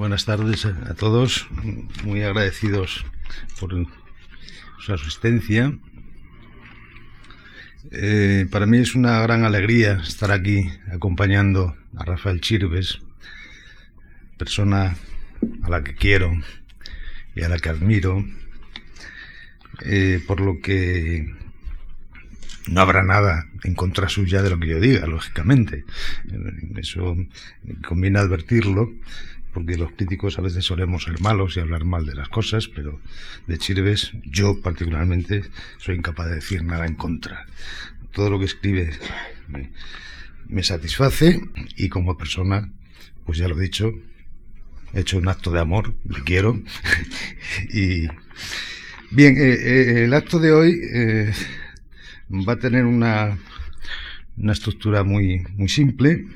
Buenas tardes a todos, muy agradecidos por su asistencia. Eh, para mí es una gran alegría estar aquí acompañando a Rafael Chirves, persona a la que quiero y a la que admiro, eh, por lo que no habrá nada en contra suya de lo que yo diga, lógicamente. Eso conviene advertirlo, porque los críticos a veces solemos ser malos y hablar mal de las cosas, pero de Chirves yo particularmente soy incapaz de decir nada en contra. Todo lo que escribe me, satisface y como persona, pues ya lo he dicho, he hecho un acto de amor, le quiero. y bien, eh, eh, el acto de hoy eh, va a tener una, una estructura muy, muy simple.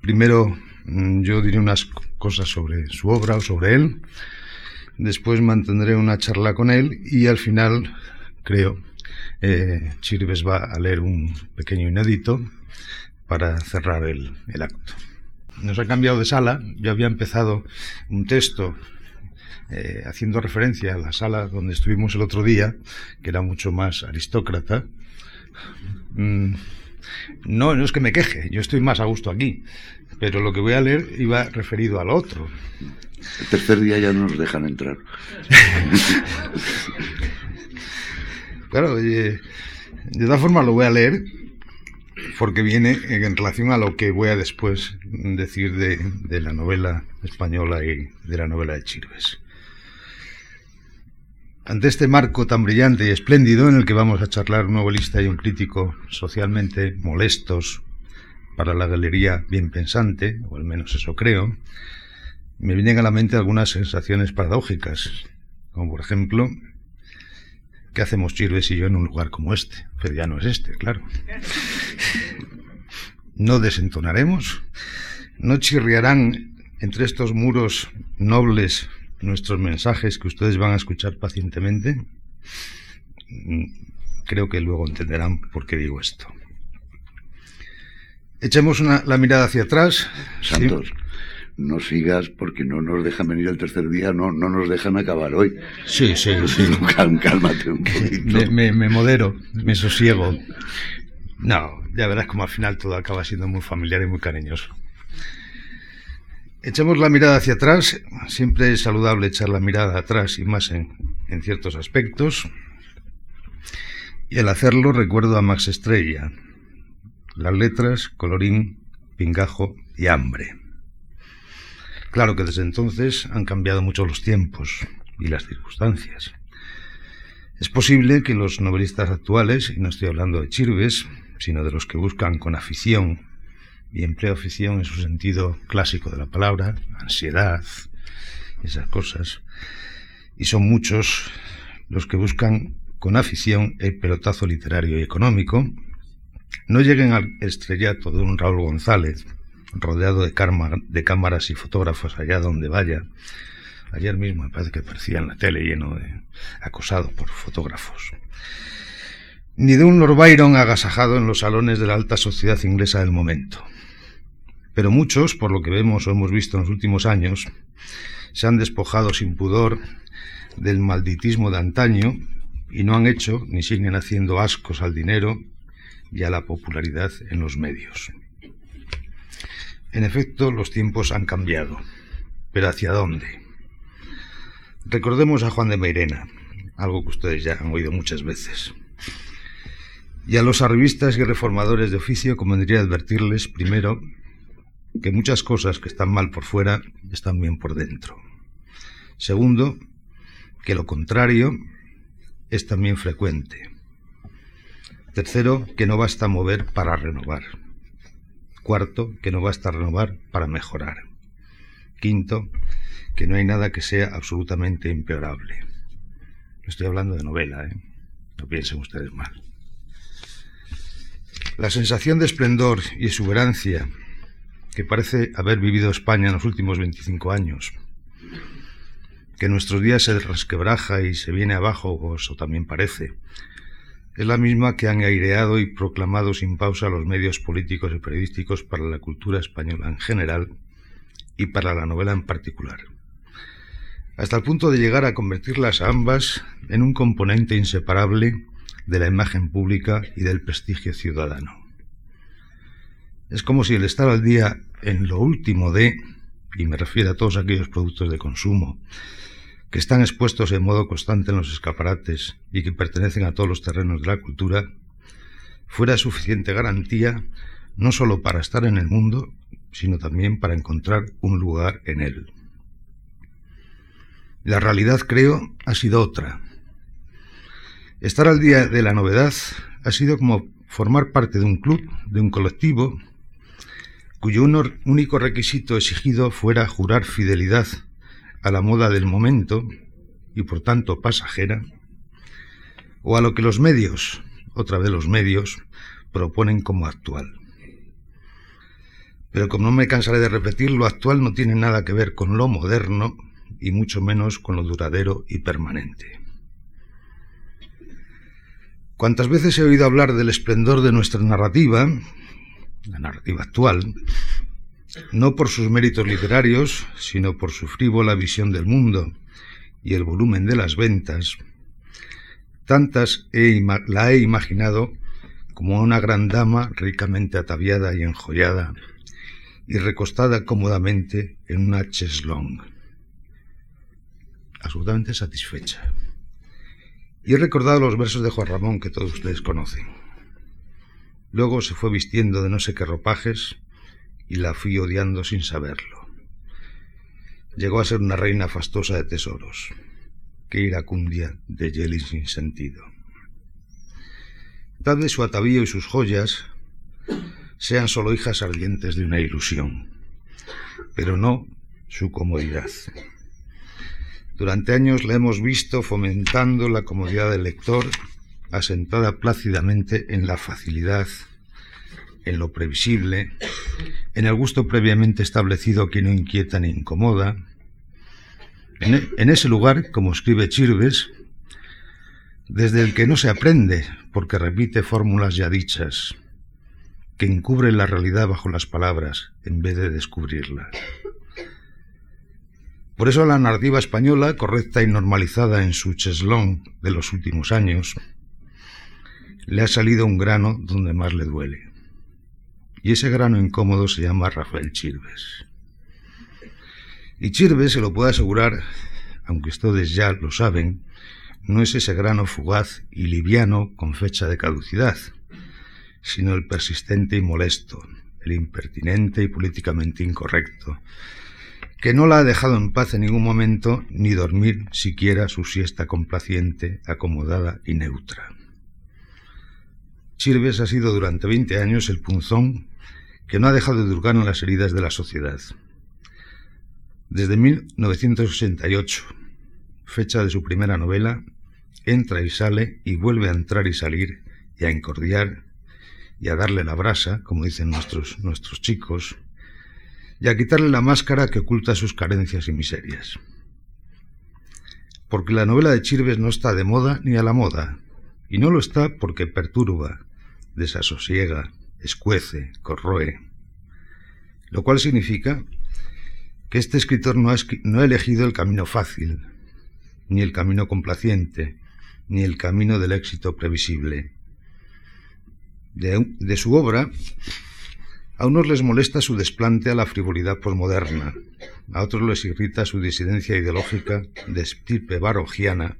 Primero yo diré unas cosas sobre su obra o sobre él. Después mantendré una charla con él y al final, creo, eh, Chirves va a leer un pequeño inédito para cerrar el, el acto. Nos ha cambiado de sala. Yo había empezado un texto eh, haciendo referencia a la sala donde estuvimos el otro día, que era mucho más aristócrata. Mm, no, no es que me queje, yo estoy más a gusto aquí, pero lo que voy a leer iba referido al otro. El tercer día ya no nos dejan entrar. claro, de todas formas lo voy a leer porque viene en relación a lo que voy a después decir de, de la novela española y de la novela de Chirves. Ante este marco tan brillante y espléndido en el que vamos a charlar un novelista y un crítico socialmente molestos para la galería bien pensante, o al menos eso creo, me vienen a la mente algunas sensaciones paradójicas, como por ejemplo, ¿qué hacemos Chirves y yo en un lugar como este? Pero ya no es este, claro. ¿No desentonaremos? ¿No chirriarán entre estos muros nobles nuestros mensajes que ustedes van a escuchar pacientemente, mm, creo que luego entenderán por qué digo esto. Echemos una, la mirada hacia atrás. Santos, no sigas porque no nos dejan venir el tercer día, no, no nos dejan acabar hoy. Sí, sí, sí. Cálmate un poquito. Me, me modero, me sosiego. No, ya verás como al final todo acaba siendo muy familiar y muy cariñoso. Echemos la mirada hacia atrás, siempre es saludable echar la mirada atrás y más en, en ciertos aspectos. Y al hacerlo recuerdo a Max Estrella, las letras, colorín, pingajo y hambre. Claro que desde entonces han cambiado mucho los tiempos y las circunstancias. Es posible que los novelistas actuales, y no estoy hablando de Chirves, sino de los que buscan con afición y empleo afición en su sentido clásico de la palabra, ansiedad, esas cosas. Y son muchos los que buscan con afición el pelotazo literario y económico, no lleguen al estrellato de un Raúl González, rodeado de, de cámaras y fotógrafos allá donde vaya. Ayer mismo me parece que aparecía en la tele lleno de acosado por fotógrafos. Ni de un Lord Byron agasajado en los salones de la alta sociedad inglesa del momento. Pero muchos, por lo que vemos o hemos visto en los últimos años, se han despojado sin pudor del malditismo de antaño y no han hecho ni siguen haciendo ascos al dinero y a la popularidad en los medios. En efecto, los tiempos han cambiado. ¿Pero hacia dónde? Recordemos a Juan de Meirena, algo que ustedes ya han oído muchas veces. Y a los arribistas y reformadores de oficio convendría advertirles primero que muchas cosas que están mal por fuera están bien por dentro. Segundo, que lo contrario es también frecuente. Tercero, que no basta mover para renovar. Cuarto, que no basta renovar para mejorar. Quinto, que no hay nada que sea absolutamente empeorable. Estoy hablando de novela, ¿eh? No piensen ustedes mal. La sensación de esplendor y exuberancia que parece haber vivido España en los últimos 25 años, que nuestros días se resquebraja y se viene abajo, o eso también parece, es la misma que han aireado y proclamado sin pausa los medios políticos y periodísticos para la cultura española en general y para la novela en particular, hasta el punto de llegar a convertirlas ambas en un componente inseparable de la imagen pública y del prestigio ciudadano. Es como si el estar al día en lo último de, y me refiero a todos aquellos productos de consumo, que están expuestos en modo constante en los escaparates y que pertenecen a todos los terrenos de la cultura, fuera suficiente garantía no sólo para estar en el mundo, sino también para encontrar un lugar en él. La realidad, creo, ha sido otra. Estar al día de la novedad ha sido como formar parte de un club, de un colectivo, cuyo único requisito exigido fuera jurar fidelidad a la moda del momento y por tanto pasajera, o a lo que los medios, otra vez los medios, proponen como actual. Pero como no me cansaré de repetir, lo actual no tiene nada que ver con lo moderno y mucho menos con lo duradero y permanente. Cuantas veces he oído hablar del esplendor de nuestra narrativa, la narrativa actual, no por sus méritos literarios, sino por su frívola visión del mundo y el volumen de las ventas, tantas la he imaginado como una gran dama ricamente ataviada y enjollada y recostada cómodamente en una cheslong, absolutamente satisfecha. Y he recordado los versos de Juan Ramón que todos ustedes conocen. Luego se fue vistiendo de no sé qué ropajes y la fui odiando sin saberlo. Llegó a ser una reina fastosa de tesoros. Qué iracundia de Yeli sin sentido. Tal vez su atavío y sus joyas sean solo hijas ardientes de una ilusión, pero no su comodidad. Durante años la hemos visto fomentando la comodidad del lector, asentada plácidamente en la facilidad, en lo previsible, en el gusto previamente establecido que no inquieta ni incomoda. En, e, ese lugar, como escribe Chirves, desde el que no se aprende, porque repite fórmulas ya dichas, que encubren la realidad bajo las palabras en vez de descubrirla. Por eso la narrativa española, correcta y normalizada en su cheslón de los últimos años, le ha salido un grano donde más le duele y ese grano incómodo se llama Rafael Chirves. Y Chirves, se lo puedo asegurar, aunque ustedes ya lo saben, no es ese grano fugaz y liviano con fecha de caducidad, sino el persistente y molesto, el impertinente y políticamente incorrecto, que no la ha dejado en paz en ningún momento ni dormir siquiera su siesta complaciente, acomodada y neutra. Chirves ha sido durante 20 años el punzón que no ha dejado de durgar en las heridas de la sociedad. Desde 1988, fecha de su primera novela, entra y sale y vuelve a entrar y salir y a encordiar y a darle la brasa, como dicen nuestros, nuestros chicos, y a quitarle la máscara que oculta sus carencias y miserias. Porque la novela de Chirves no está de moda ni a la moda, y no lo está porque perturba, desasosiega, escuece, corroe. Lo cual significa que este escritor no ha, elegido el camino fácil, ni el camino complaciente, ni el camino del éxito previsible. De, de, su obra, a unos les molesta su desplante a la frivolidad posmoderna, a otros les irrita su disidencia ideológica de estirpe barogiana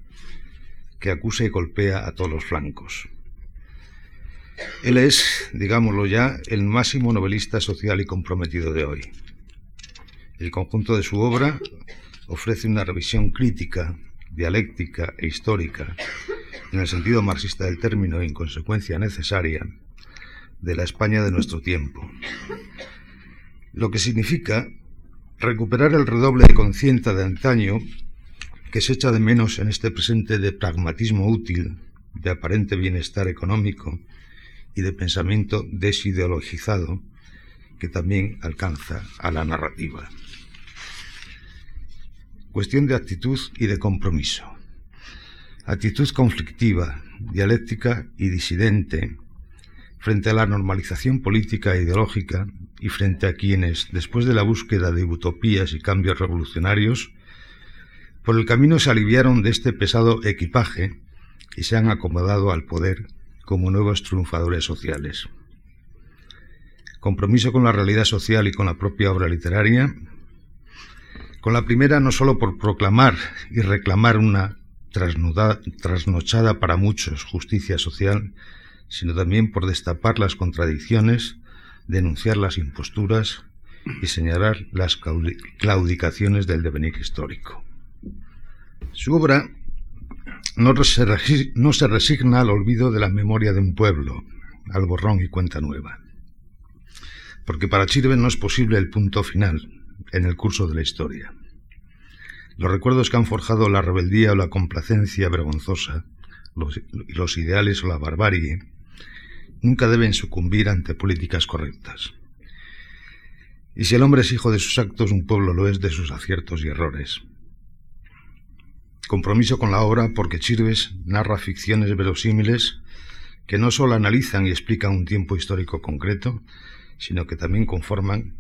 que acusa y golpea a todos los flancos. Él es, digámoslo ya, el máximo novelista social y comprometido de hoy. El conjunto de su obra ofrece una revisión crítica, dialéctica e histórica, en el sentido marxista del término en consecuencia necesaria, de la España de nuestro tiempo. Lo que significa recuperar el redoble de conciencia de antaño que se echa de menos en este presente de pragmatismo útil, de aparente bienestar económico y de pensamiento desideologizado que también alcanza a la narrativa. Cuestión de actitud y de compromiso. Actitud conflictiva, dialéctica y disidente frente a la normalización política e ideológica y frente a quienes, después de la búsqueda de utopías y cambios revolucionarios, por el camino se aliviaron de este pesado equipaje y se han acomodado al poder como nuevos triunfadores sociales. Compromiso con la realidad social y con la propia obra literaria. Con la primera no solo por proclamar y reclamar una trasnochada para muchos justicia social, sino también por destapar las contradicciones, denunciar las imposturas y señalar las claudicaciones del devenir histórico. Su obra no se, resigna al olvido de la memoria de un pueblo, al borrón y cuenta nueva. Porque para Chirven no es posible el punto final en el curso de la historia. Los recuerdos que han forjado la rebeldía o la complacencia vergonzosa, los, los ideales o la barbarie, nunca deben sucumbir ante políticas correctas. Y si el hombre es hijo de sus actos, un pueblo lo es de sus aciertos y errores. Compromiso con la obra porque Chirves narra ficciones verosímiles que no solo analizan y explican un tiempo histórico concreto, sino que también conforman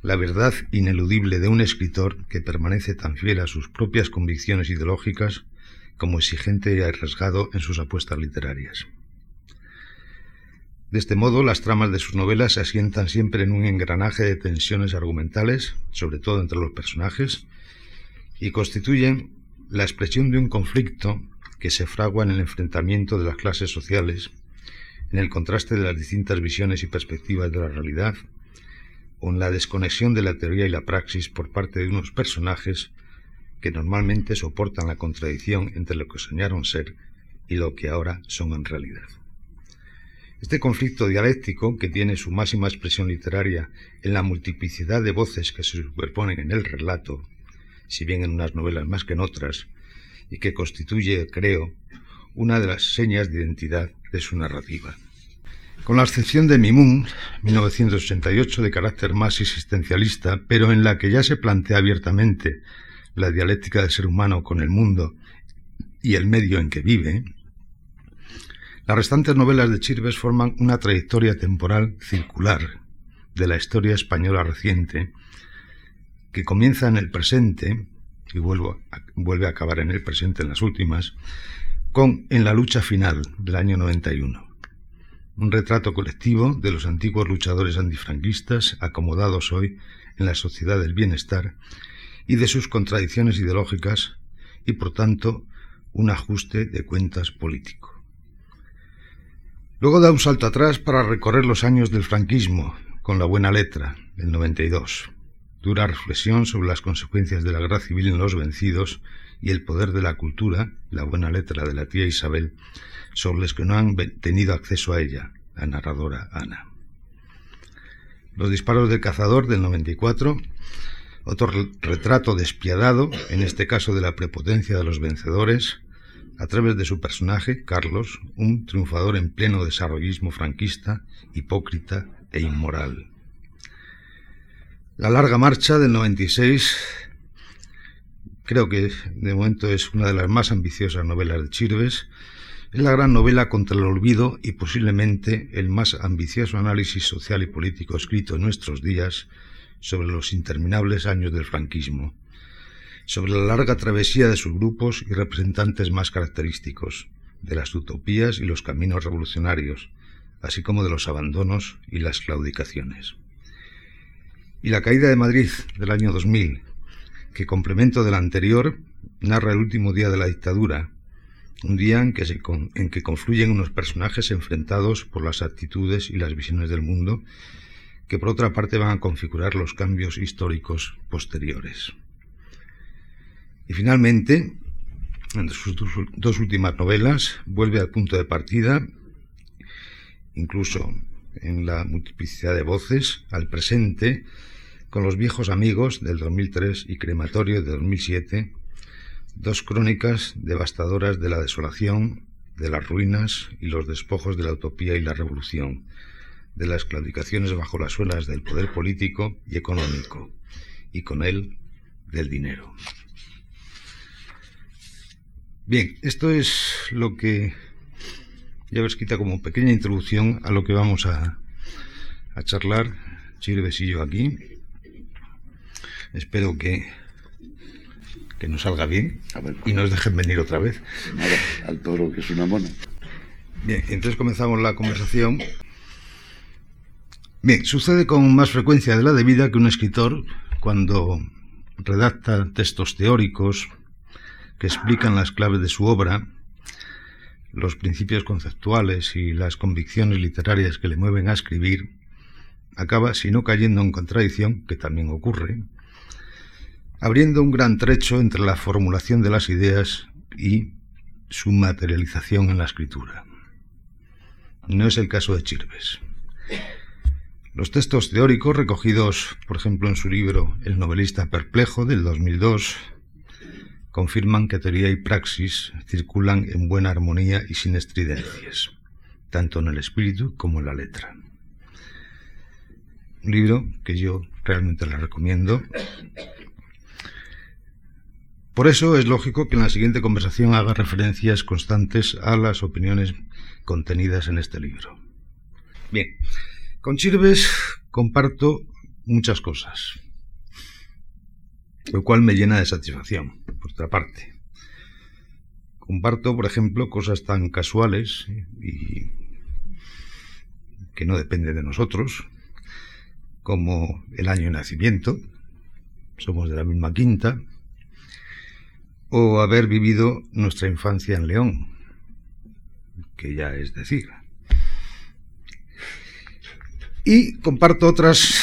la verdad ineludible de un escritor que permanece tan fiel a sus propias convicciones ideológicas como exigente y arriesgado en sus apuestas literarias. De este modo, las tramas de sus novelas se asientan siempre en un engranaje de tensiones argumentales, sobre todo entre los personajes, y constituyen la expresión de un conflicto que se fragua en el enfrentamiento de las clases sociales, en el contraste de las distintas visiones y perspectivas de la realidad, o en la desconexión de la teoría y la praxis por parte de unos personajes que normalmente soportan la contradicción entre lo que soñaron ser y lo que ahora son en realidad. Este conflicto dialéctico, que tiene su máxima expresión literaria en la multiplicidad de voces que se superponen en el relato, si bien en unas novelas más que en otras, y que constituye, creo, una de las señas de identidad de su narrativa. Con la excepción de Mimun, 1988, de carácter más existencialista, pero en la que ya se plantea abiertamente la dialéctica del ser humano con el mundo y el medio en que vive, las restantes novelas de Chirves forman una trayectoria temporal circular de la historia española reciente que comienza en el presente y vuelve a acabar en el presente en las últimas, con En la lucha final del año 91. Un retrato colectivo de los antiguos luchadores antifranquistas acomodados hoy en la sociedad del bienestar y de sus contradicciones ideológicas y, por tanto, un ajuste de cuentas político. Luego da un salto atrás para recorrer los años del franquismo, con la buena letra, el 92. Dura reflexión sobre las consecuencias de la guerra civil en los vencidos y el poder de la cultura, la buena letra de la tía Isabel, sobre los que no han tenido acceso a ella, la narradora Ana. Los disparos del cazador del 94, otro retrato despiadado, en este caso de la prepotencia de los vencedores, a través de su personaje, Carlos, un triunfador en pleno desarrollismo franquista, hipócrita e inmoral. La larga marcha del 96 creo que de momento es una de las más ambiciosas novelas de Chirves. Es la gran novela contra el olvido y posiblemente el más ambicioso análisis social y político escrito en nuestros días sobre los interminables años del franquismo sobre la larga travesía de sus grupos y representantes más característicos, de las utopías y los caminos revolucionarios, así como de los abandonos y las claudicaciones. Y la caída de Madrid del año 2000, que complemento del anterior, narra el último día de la dictadura, un día en que, en que confluyen unos personajes enfrentados por las actitudes y las visiones del mundo, que por otra parte van a configurar los cambios históricos posteriores. Y finalmente, en sus dos últimas novelas, vuelve al punto de partida, incluso en la multiplicidad de voces, al presente, con los viejos amigos del 2003 y Crematorio de 2007, dos crónicas devastadoras de la desolación, de las ruinas y los despojos de la utopía y la revolución, de las claudicaciones bajo las suelas del poder político y económico, y con él del dinero. Bien, esto es lo que ya ves, quita como pequeña introducción a lo que vamos a, a charlar. Yo aquí. Espero que, que nos salga bien y nos dejen venir otra vez. al toro, que es una mona. Bien, entonces comenzamos la conversación. Bien, sucede con más frecuencia de la debida que un escritor, cuando redacta textos teóricos que explican las claves de su obra, los principios conceptuales y las convicciones literarias que le mueven a escribir, acaba, si no cayendo en contradicción, que también ocurre, abriendo un gran trecho entre la formulación de las ideas y su materialización en la escritura. No es el caso de Chirves. Los textos teóricos recogidos, por ejemplo, en su libro El novelista perplejo del 2002, confirman que teoría y praxis circulan en buena armonía y sin estridencias, tanto en el espíritu como en la letra. Un libro que yo realmente le recomiendo. Por eso es lógico que en la siguiente conversación haga referencias constantes a las opiniones contenidas en este libro. Bien, con Chirves comparto muchas cosas, lo cual me llena de satisfacción, por otra parte. Comparto, por ejemplo, cosas tan casuales y que no dependen de nosotros, como el año de nacimiento, somos de la misma quinta, o haber vivido nuestra infancia en León, que ya es decir. Y comparto otras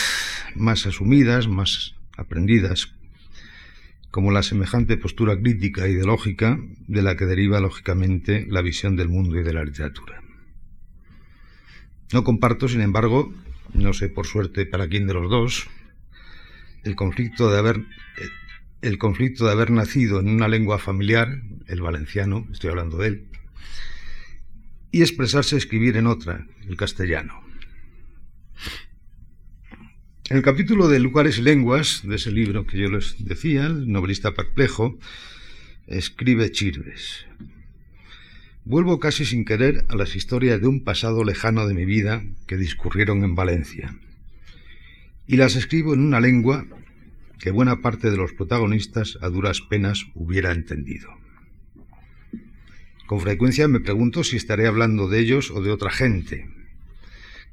más asumidas, más aprendidas, como la semejante postura crítica ideológica de la que deriva lógicamente la visión del mundo y de la literatura. No comparto, sin embargo, no sé por suerte para quién de los dos, el conflicto de haber el conflicto de haber nacido en una lengua familiar, el valenciano, estoy hablando de él, y expresarse escribir en otra, el castellano. En el capítulo de lugares y lenguas, de ese libro que yo les decía, el novelista perplejo, escribe Chirves. Vuelvo casi sin querer a las historias de un pasado lejano de mi vida que discurrieron en Valencia. Y las escribo en una lengua que buena parte de los protagonistas a duras penas hubiera entendido. Con frecuencia me pregunto si estaré hablando de ellos o de otra gente,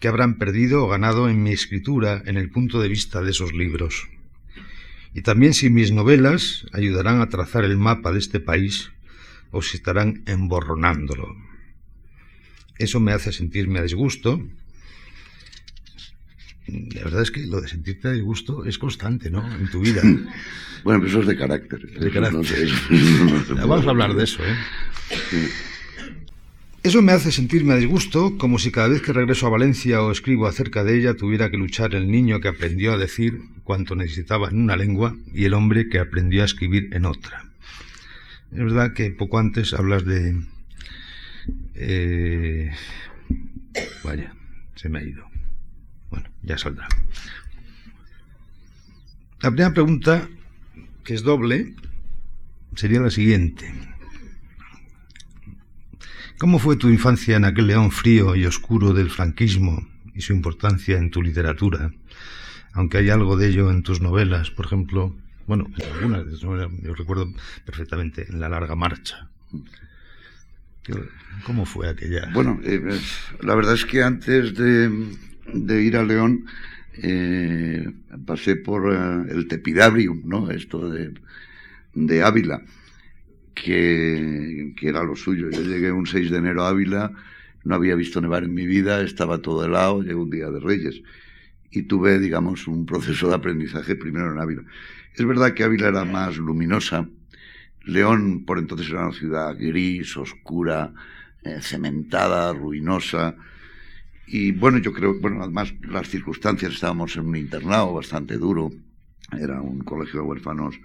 que habrán perdido o ganado en mi escritura en el punto de vista de esos libros. Y también si mis novelas ayudarán a trazar el mapa de este país o si estarán emborronándolo. Eso me hace sentirme a disgusto. La verdad es que lo de sentirte a disgusto es constante, ¿no? En tu vida. Bueno, pero eso es de carácter. De carácter. Vamos a hablar de eso, ¿eh? Eso me hace sentirme a disgusto, como si cada vez que regreso a Valencia o escribo acerca de ella tuviera que luchar el niño que aprendió a decir cuanto necesitaba en una lengua y el hombre que aprendió a escribir en otra. Es verdad que poco antes hablas de... Eh, vaya, se me ha ido. Ya saldrá. La primera pregunta, que es doble, sería la siguiente. ¿Cómo fue tu infancia en aquel León frío y oscuro del franquismo y su importancia en tu literatura? Aunque hay algo de ello en tus novelas, por ejemplo, bueno, en algunas de tus novelas, yo recuerdo perfectamente en La larga marcha. ¿Cómo fue aquella? Bueno, eh, la verdad es que antes de, ir a León eh, pasé por eh, el Tepidabrium, ¿no? Esto de, de Ávila que, era lo suyo. Yo llegué un 6 de enero a Ávila, no había visto nevar en mi vida, estaba todo helado, llegué un día de Reyes y tuve, digamos, un proceso de aprendizaje primero en Ávila. Es verdad que Ávila era más luminosa. León, por entonces, era una ciudad gris, oscura, eh, cementada, ruinosa. Y bueno, yo creo, bueno, además las circunstancias, estábamos en un internado bastante duro, era un colegio de huérfanos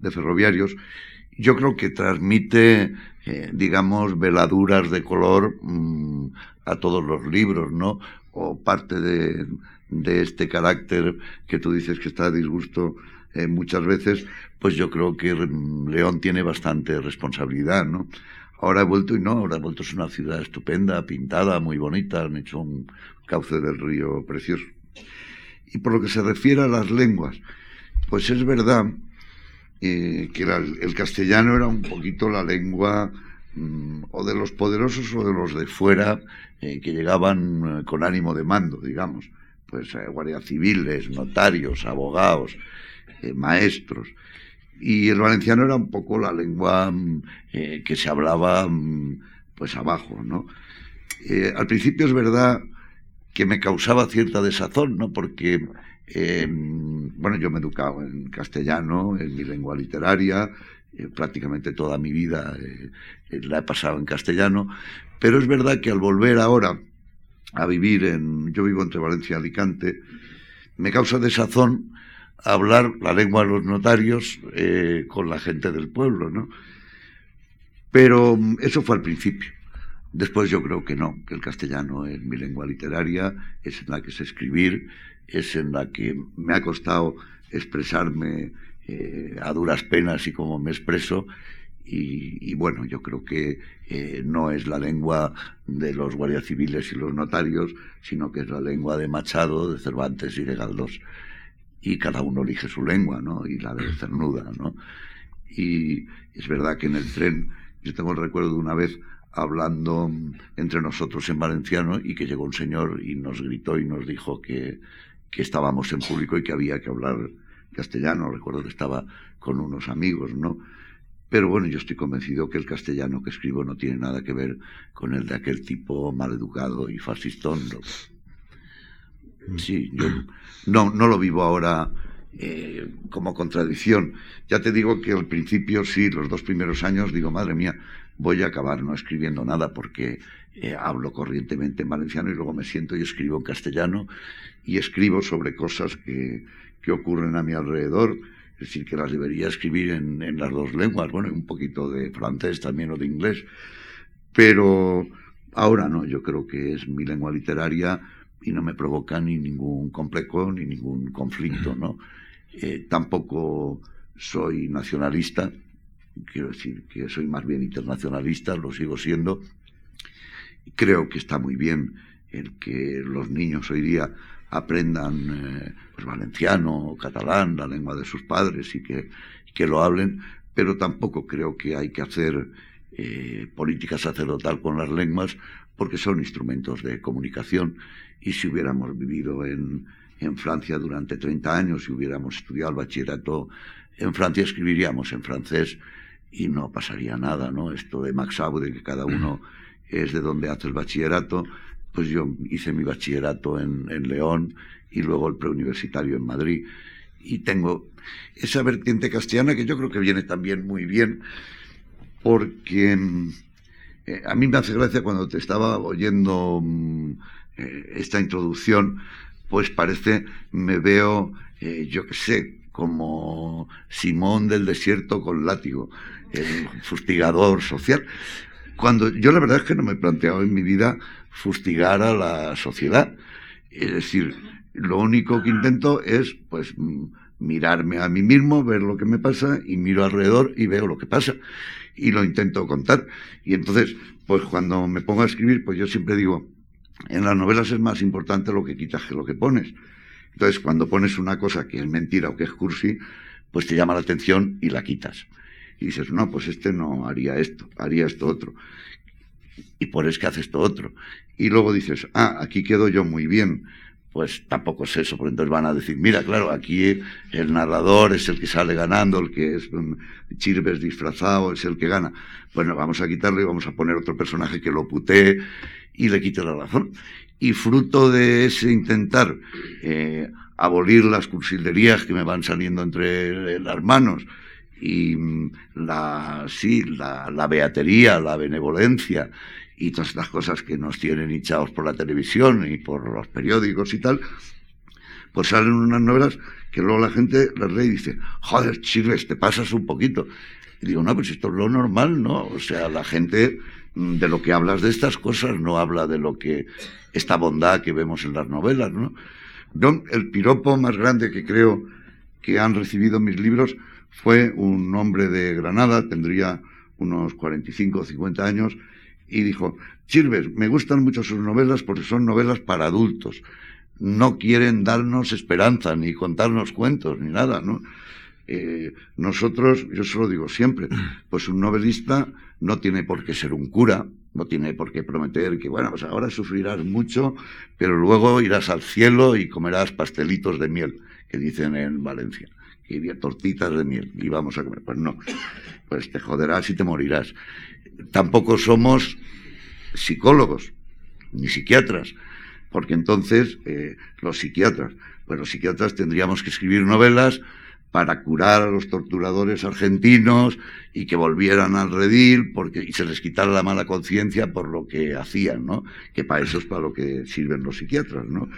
de ferroviarios, yo creo que transmite, eh, digamos, veladuras de color mm, a todos los libros, ¿no? O parte de, este carácter que tú dices que está a disgusto eh, muchas veces, pues yo creo que León tiene bastante responsabilidad, ¿no? Ahora he vuelto y no, ahora he vuelto es una ciudad estupenda, pintada, muy bonita, han hecho un cauce del río precioso. Y por lo que se refiere a las lenguas, pues es verdad eh, que el castellano era un poquito la lengua mm, o de los poderosos o de los de fuera eh, que llegaban eh, con ánimo de mando, digamos, pues guardias civiles, notarios, abogados, maestros. Y el valenciano era un poco la lengua mm, que se hablaba mm, pues abajo, ¿no? al principio es verdad que me causaba cierta desazón, ¿no? Porque Em, bueno, yo me he educado en castellano, en mi lengua literaria, eh, prácticamente toda mi vida eh, eh, la he pasado en castellano, pero es verdad que al volver ahora a vivir en, yo vivo entre Valencia y Alicante, me causa desazón hablar la lengua de los notarios con la gente del pueblo, ¿no? Pero mm, eso fue al principio. Después yo creo que no, que el castellano es mi lengua literaria, es en la que sé escribir, es en la que me ha costado expresarme eh, a duras penas y como me expreso. Y, bueno, yo creo que eh, no es la lengua de los guardias civiles y los notarios, sino que es la lengua de Machado, de Cervantes y de Galdós. Y cada uno elige su lengua, ¿no? Y la de Cernuda, ¿no? Y es verdad que en el tren, yo tengo el recuerdo de una vez hablando entre nosotros en valenciano y que llegó un señor y nos gritó y nos dijo que, que estábamos en público y que había que hablar castellano. Recuerdo que estaba con unos amigos, ¿no? Pero bueno, yo estoy convencido que el castellano que escribo no tiene nada que ver con el de aquel tipo maleducado y fascistón. Sí, yo no, no lo vivo ahora eh, como contradicción. Ya te digo que al principio, sí, los dos primeros años, digo, madre mía, voy a acabar no escribiendo nada porque eh, hablo corrientemente en valenciano y luego me siento y escribo en castellano y escribo sobre cosas que, que ocurren a mi alrededor, es decir, que las debería escribir en, en las dos lenguas, bueno, un poquito de francés también o de inglés, pero ahora no, yo creo que es mi lengua literaria y no me provoca ni ningún complejo ni ningún conflicto, ¿no? Eh, tampoco soy nacionalista, quiero decir que soy más bien internacionalista, lo sigo siendo, creo que está muy bien el que los niños hoy día aprendan eh, pues, valenciano o catalán, la lengua de sus padres y que, que lo hablen, pero tampoco creo que hay que hacer eh, política sacerdotal con las lenguas porque son instrumentos de comunicación y si hubiéramos vivido en, en Francia durante 30 años y hubiéramos estudiado el bachillerato en Francia, escribiríamos en francés y no pasaría nada, ¿no? Esto de Max de que cada uno es de donde hace el bachillerato, pues yo hice mi bachillerato en, León y luego el preuniversitario en Madrid. Y tengo esa vertiente castellana que yo creo que viene también muy bien, porque eh, a mí me hace gracia cuando te estaba oyendo mm, eh, esta introducción, pues parece, me veo, eh, yo qué sé, como Simón del desierto con látigo, el fustigador social. Cuando yo la verdad es que no me he planteado en mi vida fustigar a la sociedad. Es decir, lo único que intento es, pues, mirarme a mí mismo, ver lo que me pasa y miro alrededor y veo lo que pasa y lo intento contar. Y entonces, pues cuando me pongo a escribir, pues yo siempre digo, en las novelas es más importante lo que quitas que lo que pones. Entonces, cuando pones una cosa que es mentira o que es cursi, pues te llama la atención y la quitas y dices, no, pues este no haría esto, haría esto otro. Y por eso que hace esto otro. Y luego dices, ah, aquí quedo yo muy bien. Pues tampoco es eso, porque entonces van a decir, mira, claro, aquí el narrador es el que sale ganando, el que es un chirves disfrazado, es el que gana. Bueno, vamos a quitarle y vamos a poner otro personaje que lo putee y le quite la razón. Y fruto de ese intentar eh, abolir las cursilerías que me van saliendo entre las manos, y mm, la, sí, la, beatería, la benevolencia y todas las cosas que nos tienen hinchados por la televisión y por los periódicos y tal, pues salen unas novelas que luego la gente las lee y dice, joder, Chirves, te pasas un poquito. Y digo, no, pues esto es lo normal, ¿no? O sea, la gente de lo que hablas de estas cosas no habla de lo que, esta bondad que vemos en las novelas, ¿no? El piropo más grande que creo que han recibido mis libros fue un hombre de Granada, tendría unos 45 o 50 años, y dijo, Chirves, me gustan mucho sus novelas porque son novelas para adultos. No quieren darnos esperanza, ni contarnos cuentos, ni nada, ¿no? Eh, nosotros, yo se lo digo siempre, pues un novelista no tiene por qué ser un cura, no tiene por qué prometer que, bueno, pues ahora sufrirás mucho, pero luego irás al cielo y comerás pastelitos de miel, que dicen en Valencia, que había tortitas de miel y vamos a comer. Pues no, pues te joderás y te morirás. Tampoco somos psicólogos ni psiquiatras, porque entonces eh, los psiquiatras, pues los psiquiatras tendríamos que escribir novelas para curar a los torturadores argentinos y que volvieran al redil porque, y se les quitara la mala conciencia por lo que hacían, ¿no? Que para eso es para lo que sirven los psiquiatras, ¿no?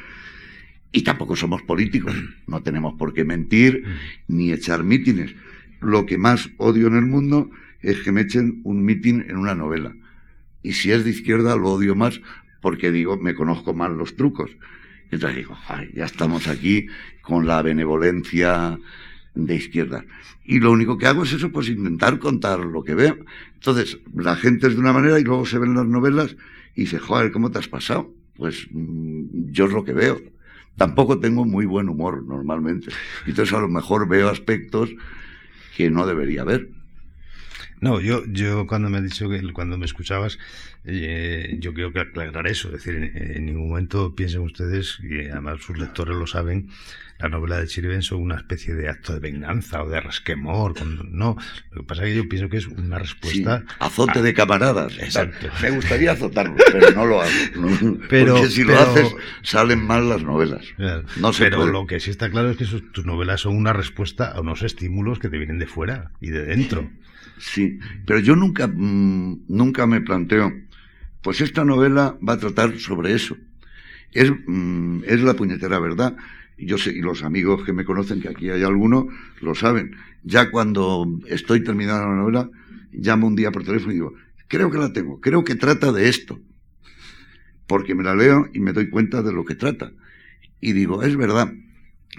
Y tampoco somos políticos, no tenemos por qué mentir ni echar mítines. Lo que más odio en el mundo es que me echen un mitin en una novela. Y si es de izquierda lo odio más porque digo, me conozco mal los trucos. Entonces digo, ya estamos aquí con la benevolencia de izquierda. Y lo único que hago es eso, pues intentar contar lo que veo. Entonces, la gente es de una manera y luego se ven las novelas y dice, joder, ¿cómo te has pasado? Pues mm, yo es lo que veo. Tampoco tengo muy buen humor normalmente. Entonces, a lo mejor veo aspectos que no debería ver. No, yo, yo cuando me he dicho que cuando me escuchabas, eh, yo quiero que aclarar eso. Es decir, en, ningún momento piensen ustedes, y además sus lectores lo saben, la novela de Chirven son una especie de acto de venganza o de resquemor. no, lo que pasa es que yo pienso que es una respuesta. azote de camaradas. Exacto. Me gustaría azotarlo, pero no lo hago. Pero, Porque si lo haces, salen mal las novelas. No pero lo que sí está claro es que tus novelas son una respuesta a unos estímulos que te vienen de fuera y de dentro. Sí, pero yo nunca, mm, nunca me planteo, pues esta novela va a tratar sobre eso. Es, mm, es la puñetera verdad. Yo sé, y los amigos que me conocen, que aquí hay alguno, lo saben. Ya cuando estoy terminando la novela, llamo un día por teléfono y digo, creo que la tengo, creo que trata de esto. Porque me la leo y me doy cuenta de lo que trata. Y digo, es verdad.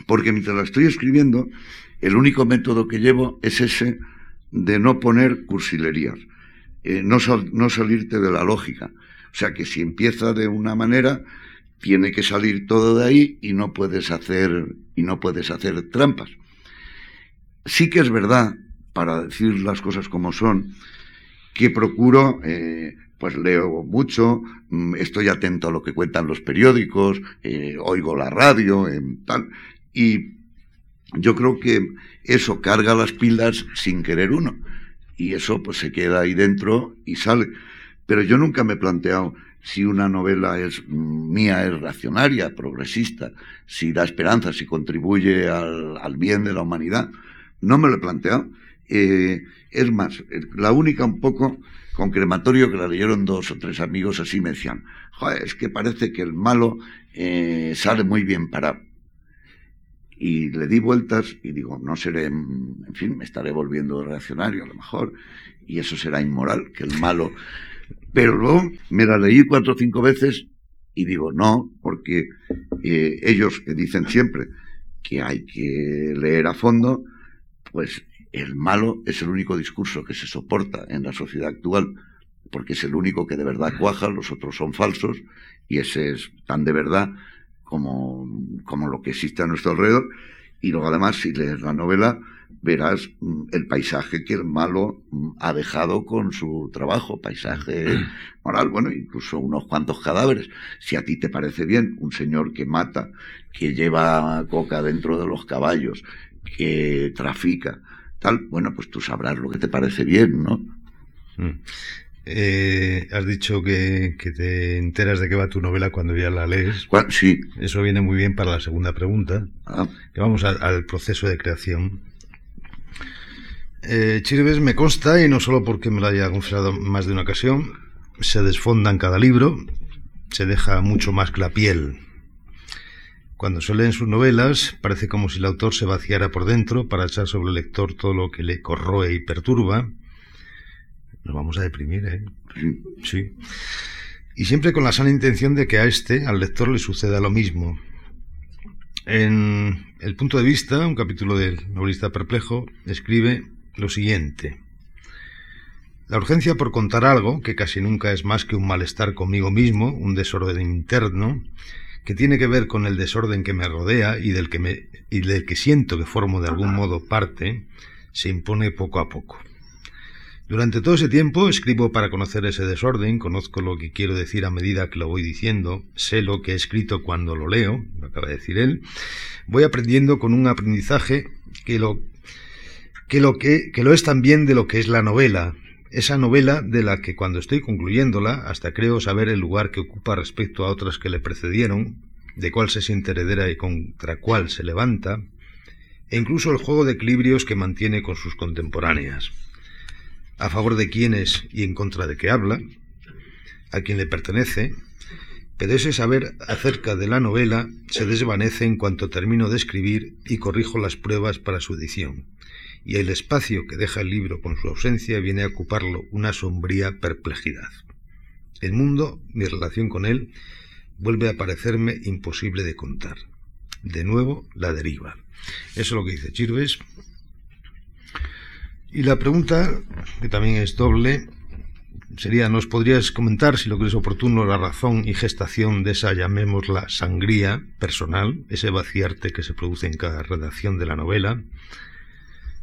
Porque mientras la estoy escribiendo, el único método que llevo es ese de no poner cursilerías, eh, no, no salirte de la lógica. O sea que si empieza de una manera, tiene que salir todo de ahí y no puedes hacer, y no puedes hacer trampas. Sí que es verdad, para decir las cosas como son, que procuro, eh, pues leo mucho, mm, estoy atento a lo que cuentan los periódicos, eh, oigo la radio, y yo creo que eso carga las pilas sin querer uno. Y eso pues se queda ahí dentro y sale. Pero yo nunca me he planteado si una novela es mía, es racionaria, progresista, si da esperanza, si contribuye al, bien de la humanidad. No me lo he planteado. Eh, es más, la única un poco con crematorio que la leyeron dos o tres amigos así me decían, Joder, es que parece que el malo eh, sale muy bien parado y le di vueltas y digo, no seré, en fin, me estaré volviendo reaccionario a lo mejor, y eso será inmoral, que el malo. Pero luego me la leí cuatro o cinco veces y digo, no, porque eh, ellos que dicen siempre que hay que leer a fondo, pues el malo es el único discurso que se soporta en la sociedad actual, porque es el único que de verdad cuaja, los otros son falsos, y ese es tan de verdad como, como lo que existe a nuestro alrededor. Y luego además, si lees la novela, verás mm, el paisaje que el malo mm, ha dejado con su trabajo, paisaje moral, bueno, incluso unos cuantos cadáveres. Si a ti te parece bien un señor que mata, que lleva coca dentro de los caballos, que trafica, tal, bueno, pues tú sabrás lo que te parece bien, ¿no? Eh, has dicho que, te enteras de qué va tu novela cuando ya la lees. Sí. Eso viene muy bien para la segunda pregunta. Ah. Que vamos al proceso de creación. Eh, Chirves me consta, y no solo porque me lo haya confesado más de una ocasión, se desfonda en cada libro, se deja mucho más que la piel. Cuando se leen sus novelas, parece como si el autor se vaciara por dentro para echar sobre el lector todo lo que le corroe y perturba nos vamos a deprimir, ¿eh? Sí. Y siempre con la sana intención de que a este, al lector, le suceda lo mismo. En El punto de vista, un capítulo del novelista perplejo, escribe lo siguiente. La urgencia por contar algo, que casi nunca es más que un malestar conmigo mismo, un desorden interno, que tiene que ver con el desorden que me rodea y del que, me, y del que siento que formo de algún modo parte, se impone poco a poco. Durante todo ese tiempo escribo para conocer ese desorden, conozco lo que quiero decir a medida que lo voy diciendo, sé lo que he escrito cuando lo leo, lo acaba de decir él, voy aprendiendo con un aprendizaje que lo que lo que, es también de lo que es la novela, esa novela de la que cuando estoy concluyéndola hasta creo saber el lugar que ocupa respecto a otras que le precedieron, de cuál se siente heredera y contra cuál se levanta, e incluso el juego de equilibrios que mantiene con sus contemporáneas a favor de quién es y en contra de qué habla, a quién le pertenece, pero ese saber acerca de la novela se desvanece en cuanto termino de escribir y corrijo las pruebas para su edición, y el espacio que deja el libro con su ausencia viene a ocuparlo una sombría perplejidad. El mundo, mi relación con él, vuelve a parecerme imposible de contar. De nuevo, la deriva. Eso es lo que dice Chirves, y la pregunta, que también es doble, sería, ¿nos podrías comentar, si lo crees oportuno, la razón y gestación de esa, llamémosla, sangría personal, ese vaciarte que se produce en cada redacción de la novela?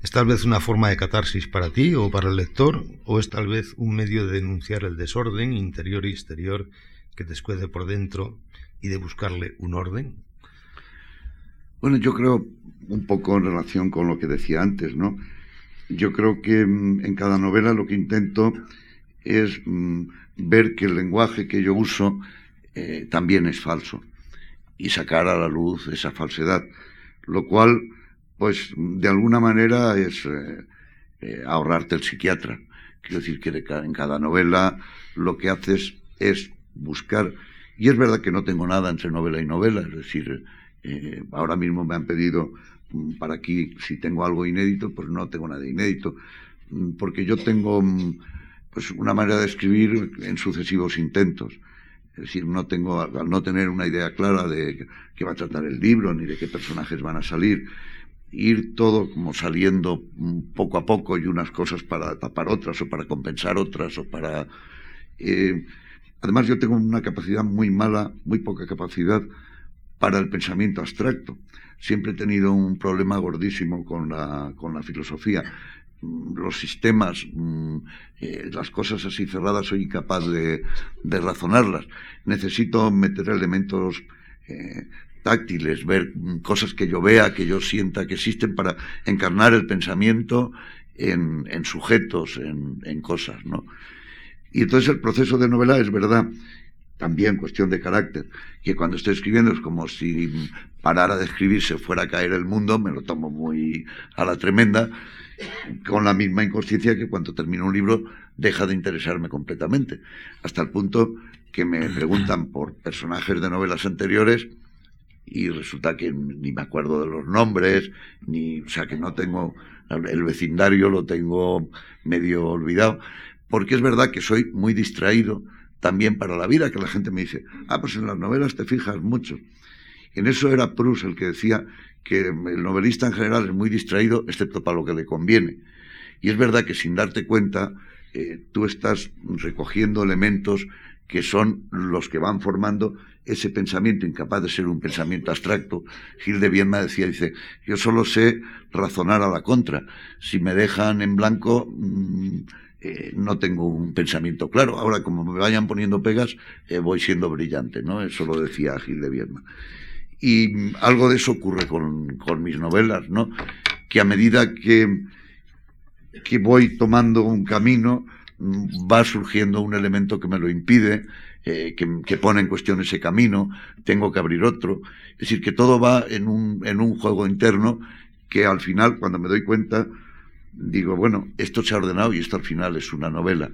¿Es tal vez una forma de catarsis para ti o para el lector? ¿O es tal vez un medio de denunciar el desorden interior y exterior que te escuece por dentro y de buscarle un orden? Bueno, yo creo un poco en relación con lo que decía antes, ¿no? Yo creo que mm, en cada novela lo que intento es mm, ver que el lenguaje que yo uso eh, también es falso y sacar a la luz esa falsedad, lo cual, pues, de alguna manera es eh, eh, ahorrarte el psiquiatra. Quiero decir que en cada novela lo que haces es buscar, y es verdad que no tengo nada entre novela y novela, es decir, ahora mismo me han pedido para aquí, si tengo algo inédito, pues no tengo nada inédito, mm, porque yo tengo mm, pues una manera de escribir en sucesivos intentos. Es decir, no tengo, al no tener una idea clara de qué va a tratar el libro, ni de qué personajes van a salir, ir todo como saliendo poco a poco y unas cosas para tapar otras o para compensar otras o para... Eh, además yo tengo una capacidad muy mala, muy poca capacidad para el pensamiento abstracto. Siempre he tenido un problema gordísimo con la, con la filosofía. Los sistemas, mm, eh, las cosas así cerradas, soy incapaz de, de razonarlas. Necesito meter elementos eh, táctiles, ver mm, cosas que yo vea, que yo sienta que existen para encarnar el pensamiento en, en sujetos, en, en cosas, ¿no? Y entonces el proceso de novela es verdad también cuestión de carácter, que cuando estoy escribiendo es como si parara de escribir se fuera a caer el mundo, me lo tomo muy a la tremenda, con la misma inconsciencia que cuando termino un libro deja de interesarme completamente, hasta el punto que me preguntan por personajes de novelas anteriores y resulta que ni me acuerdo de los nombres, ni, o sea, que no tengo, el vecindario lo tengo medio olvidado, porque es verdad que soy muy distraído, también para la vida, que la gente me dice, ah, pues en las novelas te fijas mucho. En eso era Proust el que decía que el novelista en general es muy distraído, excepto para lo que le conviene. Y es verdad que sin darte cuenta, eh, tú estás recogiendo elementos que son los que van formando ese pensamiento incapaz de ser un pensamiento abstracto. Gil de Viena decía, dice, yo solo sé razonar a la contra. Si me dejan en blanco, mm, eh, no tengo un pensamiento claro. Ahora, como me vayan poniendo pegas, eh, voy siendo brillante, ¿no? Eso lo decía Gil de Vierna. Y algo de eso ocurre con, con, mis novelas, ¿no? Que a medida que, que voy tomando un camino, mm, va surgiendo un elemento que me lo impide, eh, que, que, pone en cuestión ese camino, tengo que abrir otro. Es decir, que todo va en un, en un juego interno que al final, cuando me doy cuenta, digo, bueno, esto se ha ordenado y esto al final es una novela.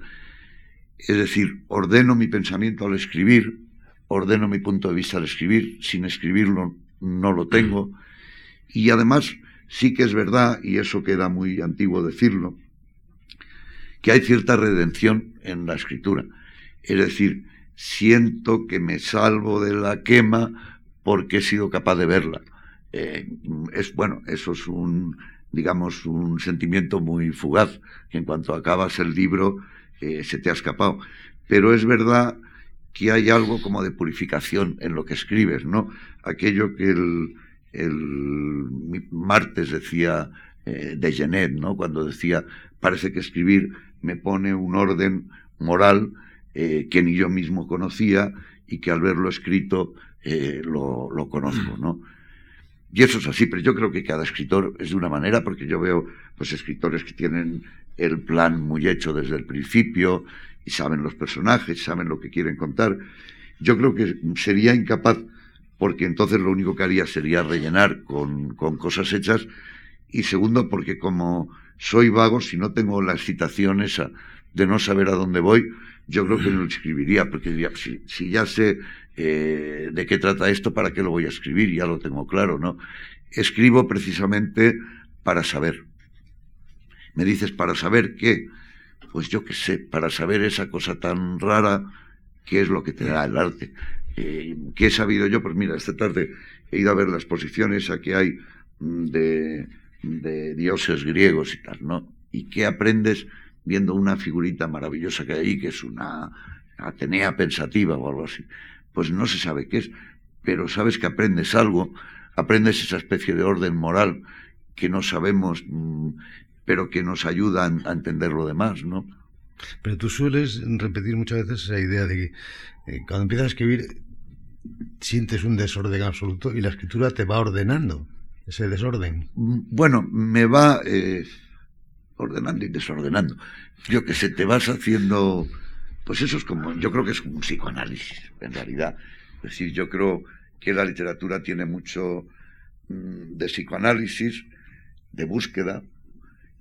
Es decir, ordeno mi pensamiento al escribir, ordeno mi punto de vista al escribir, sin escribirlo no lo tengo. Y además, sí que es verdad, y eso queda muy antiguo decirlo, que hay cierta redención en la escritura. Es decir, siento que me salvo de la quema porque he sido capaz de verla. Eh, es bueno, eso es un digamos, un sentimiento muy fugaz, que en cuanto acabas el libro eh, se te ha escapado. Pero es verdad que hay algo como de purificación en lo que escribes, ¿no? Aquello que el, martes decía eh, de Genet, ¿no? Cuando decía, parece que escribir me pone un orden moral eh, que ni yo mismo conocía y que al verlo escrito eh, lo, lo, conozco, ¿no? Y eso es así, pero yo creo que cada escritor es de una manera, porque yo veo pues escritores que tienen el plan muy hecho desde el principio y saben los personajes, saben lo que quieren contar. Yo creo que sería incapaz, porque entonces lo único que haría sería rellenar con, con cosas hechas, y segundo, porque como soy vago, si no tengo la excitación esa de no saber a dónde voy, yo creo que no lo escribiría, porque diría, si, si ya sé eh, de qué trata esto, ¿para qué lo voy a escribir? Ya lo tengo claro, ¿no? Escribo precisamente para saber. Me dices, ¿para saber qué? Pues yo qué sé, para saber esa cosa tan rara que es lo que te da el arte. Eh, ¿Qué he sabido yo? Pues mira, esta tarde he ido a ver las exposiciones a que hay mm, de, de dioses griegos y tal, ¿no? ¿Y qué aprendes viendo una figurita maravillosa que hay ahí, que es una Atenea pensativa o algo así? Pues no se sabe qué es, pero sabes que aprendes algo, aprendes esa especie de orden moral que no sabemos, mm, pero que nos ayuda a entender lo demás, ¿no? Pero tú sueles repetir muchas veces esa idea de que eh, cuando empiezas a escribir sientes un desorden absoluto y la escritura te va ordenando ese desorden. Mm, bueno, me va eh, ordenando y desordenando. Yo que sé, te vas haciendo, pues eso es como, yo creo que es como un psicoanálisis, en realidad. Es decir, yo creo que la literatura tiene mucho mm, de psicoanálisis, de búsqueda,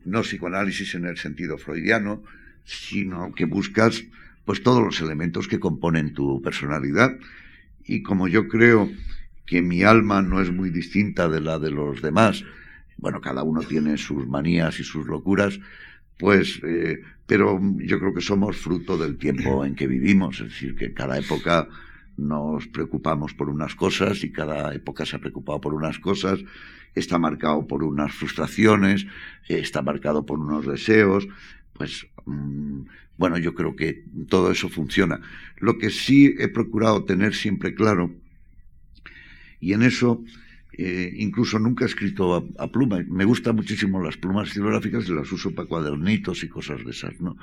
no psicoanálisis en el sentido freudiano, sino que buscas pues todos los elementos que componen tu personalidad y como yo creo que mi alma no es muy distinta de la de los demás, bueno, cada uno tiene sus manías y sus locuras, pues, eh, pero yo creo que somos fruto del tiempo en que vivimos, es decir, que cada época nos preocupamos por unas cosas y cada época se ha preocupado por unas cosas, está marcado por unas frustraciones, está marcado por unos deseos, pues mm, bueno, yo creo que todo eso funciona. Lo que sí he procurado tener siempre claro, y en eso eh, incluso nunca he escrito a, a, pluma, me gustan muchísimo las plumas estilográficas y las uso para cuadernitos y cosas de esas, ¿no?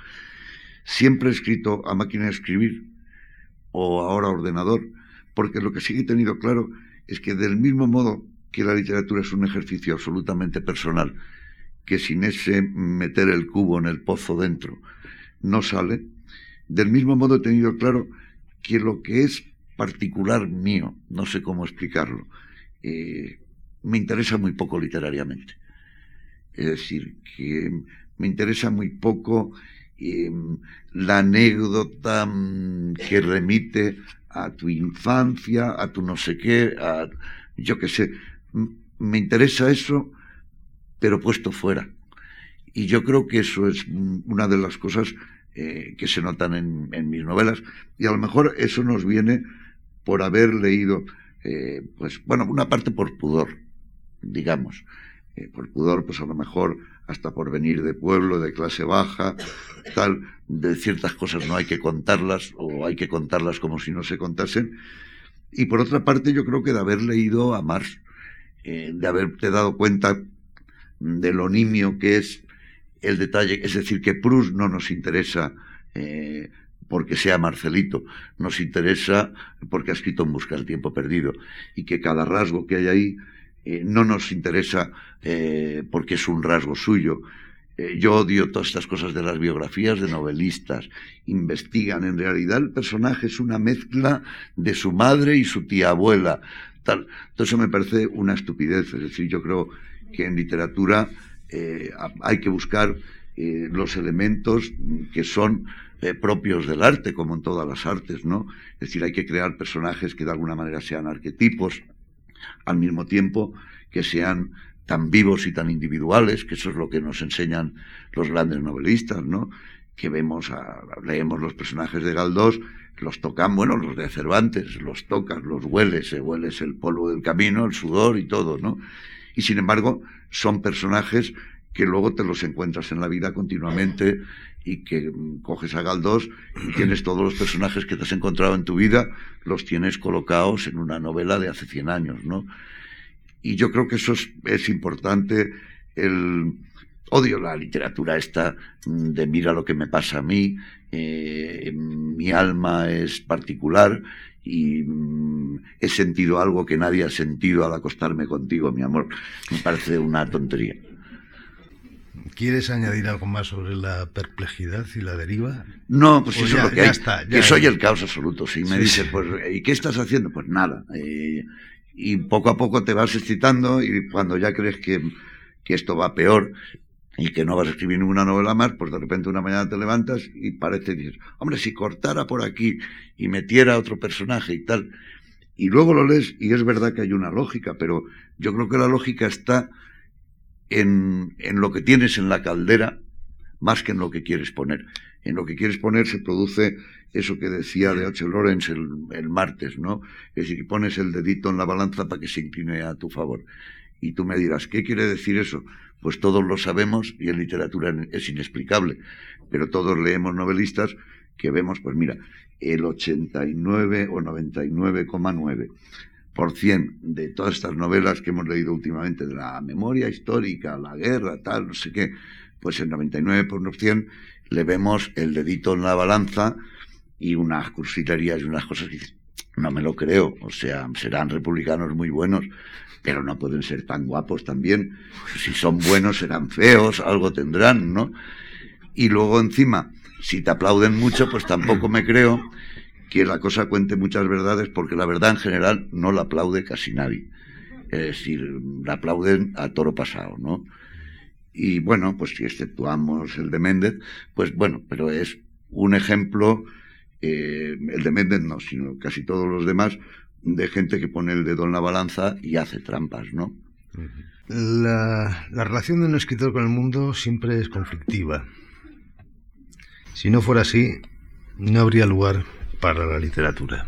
Siempre he escrito a máquina de escribir o ahora ordenador, porque lo que sí he tenido claro es que del mismo modo que la literatura es un ejercicio absolutamente personal, que sin ese meter el cubo en el pozo dentro no sale, del mismo modo he tenido claro que lo que es particular mío, no sé cómo explicarlo, eh, me interesa muy poco literariamente. Es decir, que me interesa muy poco eh, la anécdota mm, que remite a tu infancia, a tu no sé qué, a yo qué sé. Me interesa eso pero puesto fuera. Y yo creo que eso es una de las cosas eh, que se notan en, mis novelas. Y a lo mejor eso nos viene por haber leído, eh, pues bueno, una parte por pudor, digamos. Eh, por pudor, pues a lo mejor hasta por venir de pueblo, de clase baja, tal, de ciertas cosas no hay que contarlas o hay que contarlas como si no se contasen. Y por otra parte, yo creo que de haber leído a Marx, de haberte dado cuenta de lo nimio que es el detalle, es decir, que Proust no nos interesa eh, porque sea Marcelito, nos interesa porque ha escrito en busca del tiempo perdido y que cada rasgo que hay ahí eh, no nos interesa eh, porque es un rasgo suyo. yo odio todas estas cosas de las biografías de novelistas. Investigan, en realidad el personaje es una mezcla de su madre y su tía abuela. Tal. Eso me parece una estupidez. Es decir, yo creo que en literatura eh, hay que buscar eh, los elementos que son eh, propios del arte, como en todas las artes, ¿no? Es decir, hay que crear personajes que de alguna manera sean arquetipos, al mismo tiempo que sean tan vivos y tan individuales, que eso es lo que nos enseñan los grandes novelistas, ¿no? Que vemos, leemos los personajes de Galdós, los tocan, bueno, los de Cervantes, los tocas, los hueles, se hueles el polvo del camino, el sudor y todo, ¿no? Y sin embargo, son personajes que luego te los encuentras en la vida continuamente y que coges a Galdós y tienes todos los personajes que te has encontrado en tu vida, los tienes colocados en una novela de hace 100 años, ¿no? Y yo creo que eso es, importante, el odio la literatura esta de mira lo que me pasa a mí, eh, mi alma es particular y mm, he sentido algo que nadie ha sentido al acostarme contigo, mi amor. Me parece una tontería. ¿Quieres añadir algo más sobre la perplejidad y la deriva? No, pues eso es lo que hay. que soy el caos absoluto. Si me dices, pues, ¿y qué estás haciendo? Pues nada. Eh, y poco a poco te vas excitando y cuando ya crees que, que esto va peor y que no vas a escribir ninguna novela más, pues de repente una mañana te levantas y parece, dices, hombre, si cortara por aquí y metiera otro personaje y tal. Y luego lo lees y es verdad que hay una lógica, pero yo creo que la lógica está en, lo que tienes en la caldera más que en lo que quieres poner. En lo que quieres poner se produce eso que decía de H. Lawrence el, el martes, ¿no? Es decir, pones el dedito en la balanza para que se incline a tu favor. Y tú me dirás, ¿qué quiere decir eso? Pues todos lo sabemos y en literatura es inexplicable, pero todos leemos novelistas que vemos, pues mira, el 89 o 99,9 por cien de todas estas novelas que hemos leído últimamente, de la memoria histórica, la guerra, tal, no sé qué, pues el 99 por 100 le vemos el dedito en la balanza y unas cursilerías y unas cosas que no me lo creo, o sea, serán republicanos muy buenos, pero no pueden ser tan guapos también. Si son buenos serán feos, algo tendrán, ¿no? Y luego encima, si te aplauden mucho, pues tampoco me creo que la cosa cuente muchas verdades, porque la verdad en general no la aplaude casi nadie. Es decir, la aplauden a toro pasado, ¿no? Y bueno, pues si exceptuamos el de Méndez, pues bueno, pero es un ejemplo, eh, el de Méndez no, sino casi todos los demás, de gente que pone el dedo en la balanza y hace trampas, ¿no? La, la, relación de un escritor con el mundo siempre es conflictiva. Si no fuera así, no habría lugar para la literatura.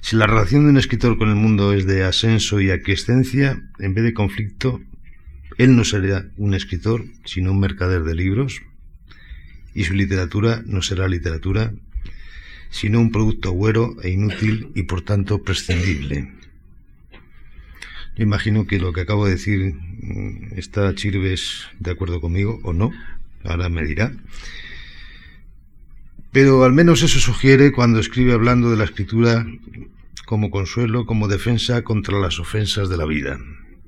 Si la relación de un escritor con el mundo es de ascenso y aquiescencia, en vez de conflicto, él no sería un escritor, sino un mercader de libros, y su literatura no será literatura, sino un producto güero e inútil y por tanto prescindible. Yo imagino que lo que acabo de decir mm, está Chirves de acuerdo conmigo o no, ahora me dirá. Pero al menos eso sugiere cuando escribe hablando de la escritura como consuelo, como defensa contra las ofensas de la vida.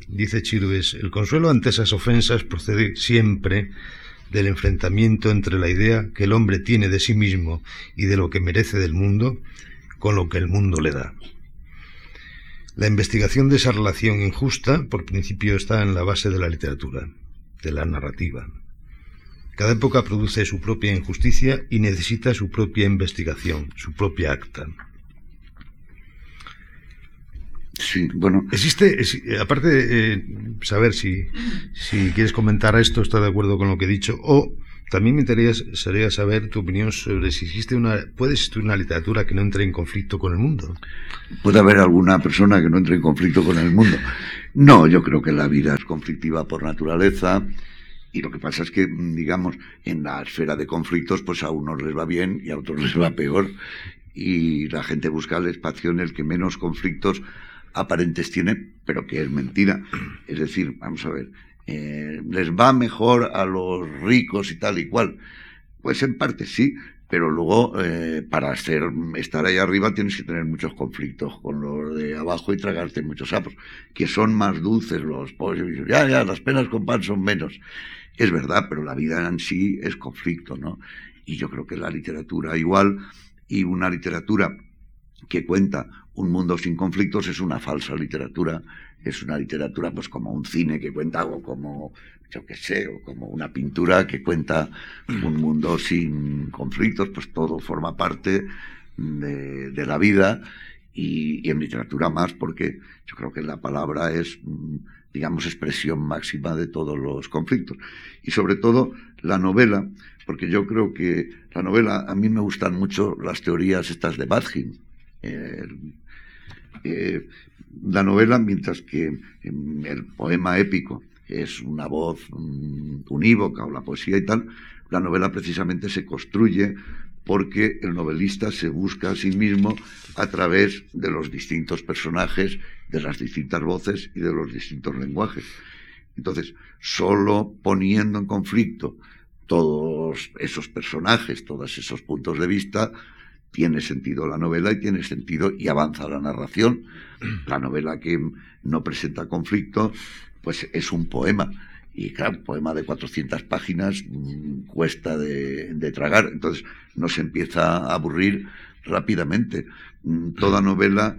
Dice Chirves, el consuelo ante esas ofensas procede siempre del enfrentamiento entre la idea que el hombre tiene de sí mismo y de lo que merece del mundo con lo que el mundo le da. La investigación de esa relación injusta, por principio, está en la base de la literatura, de la narrativa. Cada época produce su propia injusticia y necesita su propia investigación, su propia acta. Sí, bueno. Existe, aparte de eh, saber si, si quieres comentar esto, está de acuerdo con lo que he dicho, o también me interesaría saber tu opinión sobre si existe una, puede existir una literatura que no entre en conflicto con el mundo. Puede haber alguna persona que no entre en conflicto con el mundo. No, yo creo que la vida es conflictiva por naturaleza. Y lo que pasa es que, digamos, en la esfera de conflictos, pues a unos les va bien y a otros les va peor. Y la gente busca el espacio en el que menos conflictos aparentes tiene, pero que es mentira. Es decir, vamos a ver, eh, ¿les va mejor a los ricos y tal y cual? Pues en parte sí, pero luego eh, para hacer, estar ahí arriba tienes que tener muchos conflictos con los de abajo y tragarte muchos sapos, que son más dulces los pobres. Ya, ya, las penas con pan son menos. Es verdad, pero la vida en sí es conflicto, ¿no? Y yo creo que la literatura igual, y una literatura que cuenta un mundo sin conflictos es una falsa literatura, es una literatura pues como un cine que cuenta o como yo qué sé, o como una pintura que cuenta un mundo sin conflictos, pues todo forma parte de, la vida y, en literatura más porque yo creo que la palabra es digamos expresión máxima de todos los conflictos. Y sobre todo la novela porque yo creo que la novela a mí me gustan mucho las teorías estas de Badgin. Eh, la novela, mientras que el poema épico es una voz unívoca o la poesía y tal, la novela precisamente se construye porque el novelista se busca a sí mismo a través de los distintos personajes, de las distintas voces y de los distintos lenguajes. Entonces, solo poniendo en conflicto todos esos personajes, todos esos puntos de vista, tiene sentido la novela y tiene sentido y avanza la narración. La novela que no presenta conflicto, pues es un poema y claro, un poema de 400 páginas cuesta de, tragar, entonces no se empieza a aburrir rápidamente. Mm, toda novela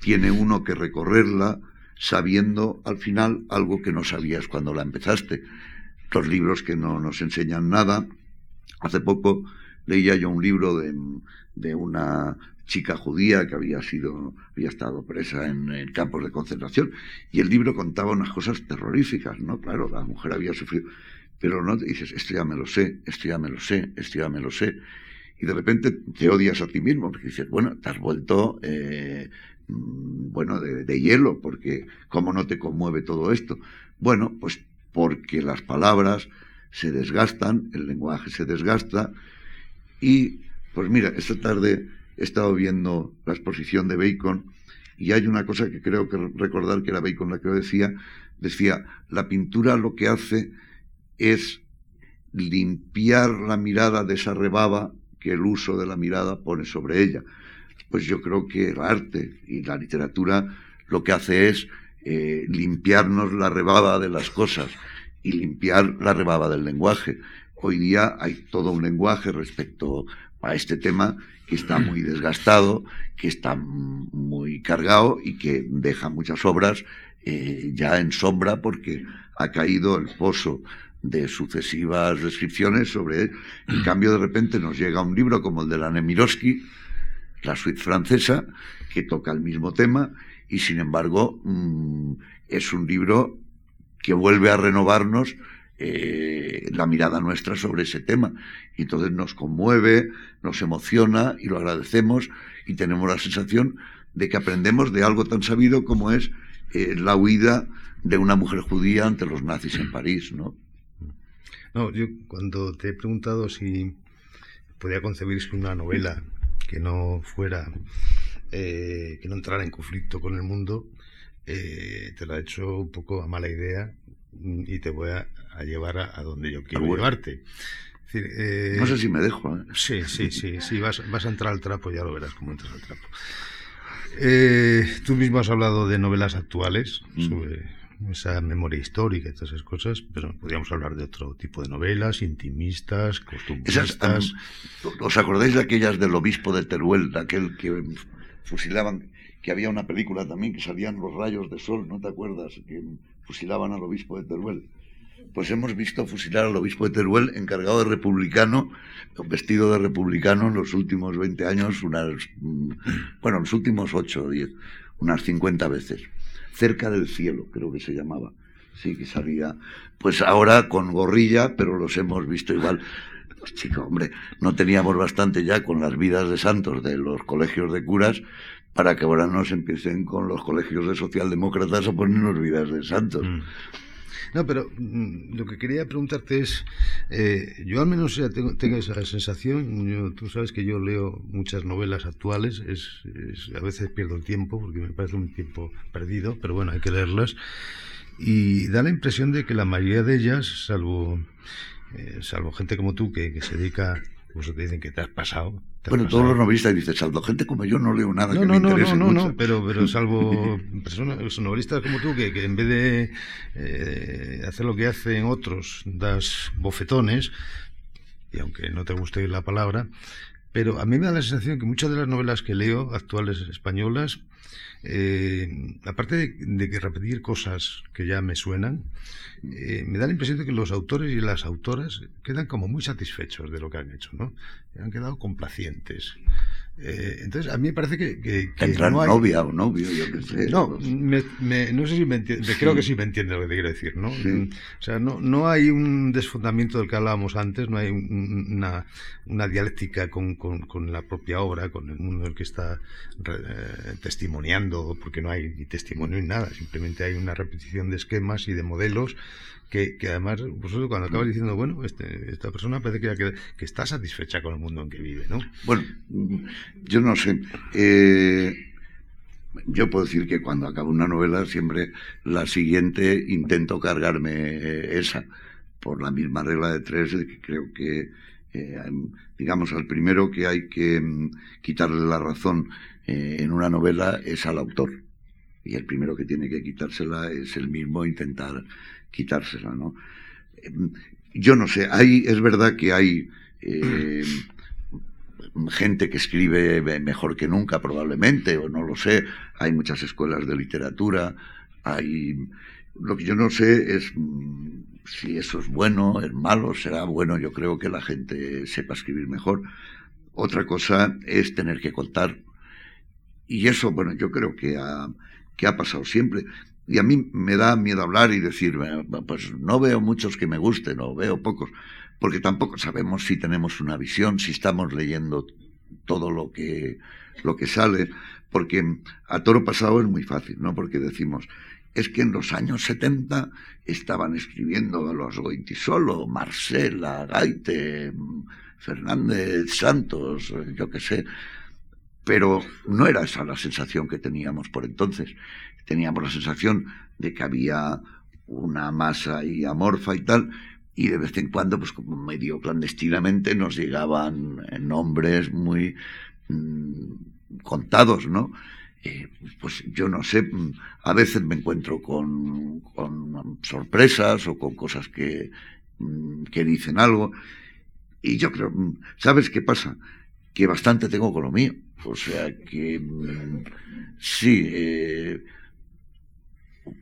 tiene uno que recorrerla sabiendo al final algo que no sabías cuando la empezaste. Los libros que no nos enseñan nada. Hace poco leía yo un libro de, de una chica judía que había sido, había estado presa en, campos de concentración, y el libro contaba unas cosas terroríficas, ¿no? Claro, la mujer había sufrido, pero no dices, esto ya me lo sé, esto ya me lo sé, esto ya me lo sé, y de repente te odias a ti mismo, porque dices, bueno, te has vuelto, eh, mm, bueno, de, de hielo, porque ¿cómo no te conmueve todo esto? Bueno, pues porque las palabras se desgastan, el lenguaje se desgasta, y pues mira, esta tarde he estado viendo la exposición de Bacon y hay una cosa que creo que recordar que era Bacon la que lo decía, decía, la pintura lo que hace es limpiar la mirada de esa rebaba que el uso de la mirada pone sobre ella. Pues yo creo que el arte y la literatura lo que hace es eh, limpiarnos la rebaba de las cosas y limpiar la rebaba del lenguaje. Hoy día hay todo un lenguaje respecto a este tema que está muy desgastado, que está muy cargado y que deja muchas obras eh, ya en sombra porque ha caído el pozo de sucesivas descripciones sobre él. En cambio, de repente nos llega un libro como el de la Nemirovsky, la suite francesa, que toca el mismo tema y, sin embargo, mm, es un libro que vuelve a renovarnos eh, la mirada nuestra sobre ese tema. Y entonces nos conmueve, nos emociona y lo agradecemos y tenemos la sensación de que aprendemos de algo tan sabido como es eh, la huida de una mujer judía ante los nazis en París, ¿no? No, yo cuando te he preguntado si podía concebirse una novela que no fuera, eh, que no entrara en conflicto con el mundo, te la he hecho un poco a mala idea y te voy a, llevar a, donde yo quiero llevarte. Eh, no sé si me dejo. ¿eh? Sí, sí, sí, sí vas, vas, a entrar al trapo, ya lo verás cómo entras al trapo. Eh, tú mismo has hablado de novelas actuales, mm. sobre esa memoria histórica y todas esas cosas, pero podríamos hablar de otro tipo de novelas, intimistas, costumbristas. ¿Os acordáis de aquellas del obispo de Teruel, de aquel que fusilaban, que había una película también que salían los rayos de sol, ¿no te acuerdas? Que fusilaban al obispo de Teruel. Pues hemos visto fusilar al obispo de Teruel encargado de republicano, vestido de republicano en los últimos 20 años, unas, mm, bueno, los últimos 8 o 10, unas 50 veces. Cerca del cielo, creo que se llamaba. Sí, que salía. Pues ahora con gorrilla, pero los hemos visto igual. Pues chico, hombre, no teníamos bastante ya con las vidas de santos de los colegios de curas, para que ahora nos empiecen con los colegios de socialdemócratas a ponernos vidas de santos. Mm. No, pero mm, lo que quería preguntarte es, eh, yo al menos tengo, tengo, esa sensación, tú sabes que yo leo muchas novelas actuales, es, a veces pierdo el tiempo porque me parece un tiempo perdido, pero bueno, hay que leerlas, y da la impresión de que la mayoría de ellas, salvo, eh, salvo gente como tú que se dedica pues te dicen que te has pasado. bueno, todos los novelistas dicen, salvo gente como yo no leo nada que me interese no, no, no, no, pero, pero salvo personas, novelistas como tú, que, que en vez de eh, hacer lo que hacen otros, das bofetones, y aunque no te guste la palabra, pero a mí me da la sensación que muchas de las novelas que leo, actuales españolas, eh, aparte de, que repetir cosas que ya me suenan, eh, me da la impresión de que los autores y las autoras quedan como muy satisfechos de lo que han hecho, ¿no? Han quedado complacientes. Eh, entonces, a mí me parece que. que, no hay... novia o novio, yo qué sé. No, me, no sé si me entiende, creo que sí me entiende lo que te quiero decir, ¿no? O sea, no, no hay un desfundamiento del que hablábamos antes, no hay una, una dialéctica con, con, la propia obra, con el mundo en el que está eh, testimoniando, porque no hay ni testimonio ni nada, simplemente hay una repetición de esquemas y de modelos que, que además, vosotros cuando acabas diciendo, bueno, este, esta persona parece que, que, está satisfecha con el mundo en que vive, ¿no? Bueno, yo no sé. Eh, yo puedo decir que cuando acabo una novela, siempre la siguiente intento cargarme eh, esa, por la misma regla de tres, que creo que, eh, digamos, al primero que hay que mm, quitarle la razón en una novela es al autor. Y el primero que tiene que quitársela es el mismo intentar quitársela, ¿no? Yo no sé, hay, es verdad que hay eh, gente que escribe mejor que nunca, probablemente, o no lo sé, hay muchas escuelas de literatura, hay... Lo que yo no sé es mm, si eso es bueno, es malo, será bueno, yo creo que la gente sepa escribir mejor. Otra cosa es tener que contar. Y eso, bueno, yo creo que ha, que ha pasado siempre. Y a mí me da miedo hablar y decir, pues no veo muchos que me gusten o veo pocos, porque tampoco sabemos si tenemos una visión, si estamos leyendo todo lo que, lo que sale, porque a toro pasado es muy fácil, ¿no? Porque decimos, es que en los años 70 estaban escribiendo los Goitisolo, Marcela, Gaite, Fernández Santos, yo qué sé, pero no era esa la sensación que teníamos por entonces teníamos la sensación de que había una masa ahí amorfa y tal, y de vez en cuando, pues como medio clandestinamente, nos llegaban nombres muy mm, contados, ¿no? Eh, pues yo no sé, mm, a veces me encuentro con, con sorpresas o con cosas que, mm, que dicen algo, y yo creo, ¿sabes qué pasa? Que bastante tengo con lo mío. O sea que sí, eh,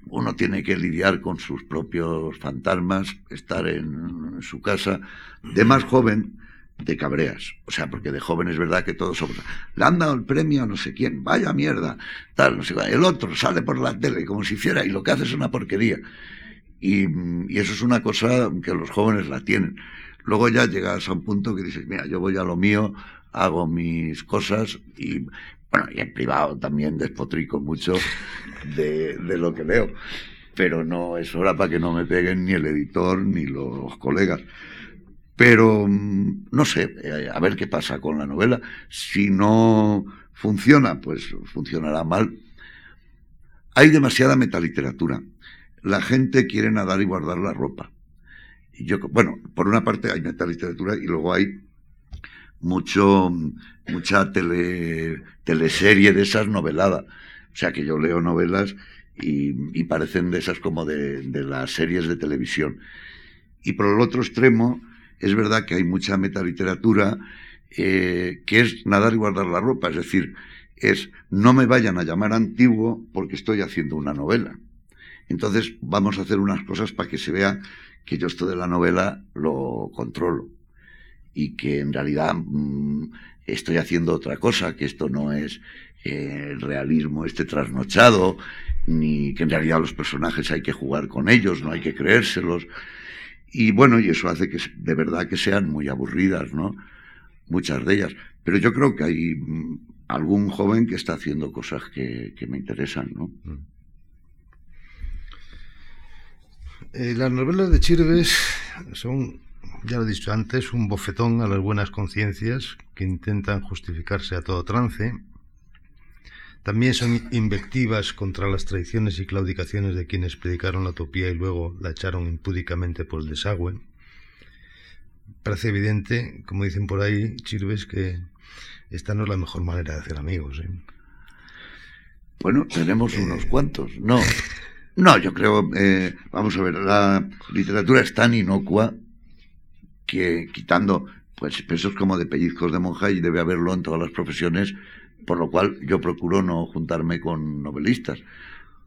uno tiene que lidiar con sus propios fantasmas, estar en, su casa. De más joven, de cabreas. O sea, porque de joven es verdad que todos somos. Le han dado el premio a no sé quién, vaya mierda, tal, no sé El otro sale por la tele como si hiciera y lo que hace es una porquería. Y, y eso es una cosa que los jóvenes la tienen. Luego ya llegas a un punto que dices, mira, yo voy a lo mío, hago mis cosas y bueno, y en privado también despotrico mucho de, lo que leo. Pero no es hora para que no me peguen ni el editor ni los colegas. Pero mm, no sé, eh, a ver qué pasa con la novela. Si no funciona, pues funcionará mal. Hay demasiada metaliteratura. La gente quiere nadar y guardar la ropa. Bueno, por una parte hay metaliteratura y luego hay mucho, mucha tele, teleserie de esas noveladas. O sea que yo leo novelas y, parecen de esas como de, de, las series de televisión. Y por el otro extremo, es verdad que hay mucha metaliteratura eh, que es nadar y guardar la ropa, es decir, es no me vayan a llamar antiguo porque estoy haciendo una novela. Entonces vamos a hacer unas cosas para que se vea que yo esto de la novela lo controlo y que en realidad mm, estoy haciendo otra cosa, que esto no es eh, el realismo este trasnochado, ni que en realidad los personajes hay que jugar con ellos, no hay que creérselos. Y bueno, y eso hace que de verdad que sean muy aburridas, ¿no? Muchas de ellas. Pero yo creo que hay mm, algún joven que está haciendo cosas que, me interesan, ¿no? Eh, las novelas de Chirves son ya lo he dicho antes, un bofetón a las buenas conciencias que intentan justificarse a todo trance. También son invectivas contra las traiciones y claudicaciones de quienes predicaron la utopía y luego la echaron impúdicamente por el desagüe. Parece evidente, como dicen por ahí, Chirves, que esta no es la mejor manera de hacer amigos. ¿eh? Bueno, tenemos unos cuantos. No, no, yo creo, eh, vamos a ver, la literatura es tan inocua que quitando pues pesos como de pellizcos de monja y debe haberlo en todas las profesiones, por lo cual yo procuro no juntarme con novelistas.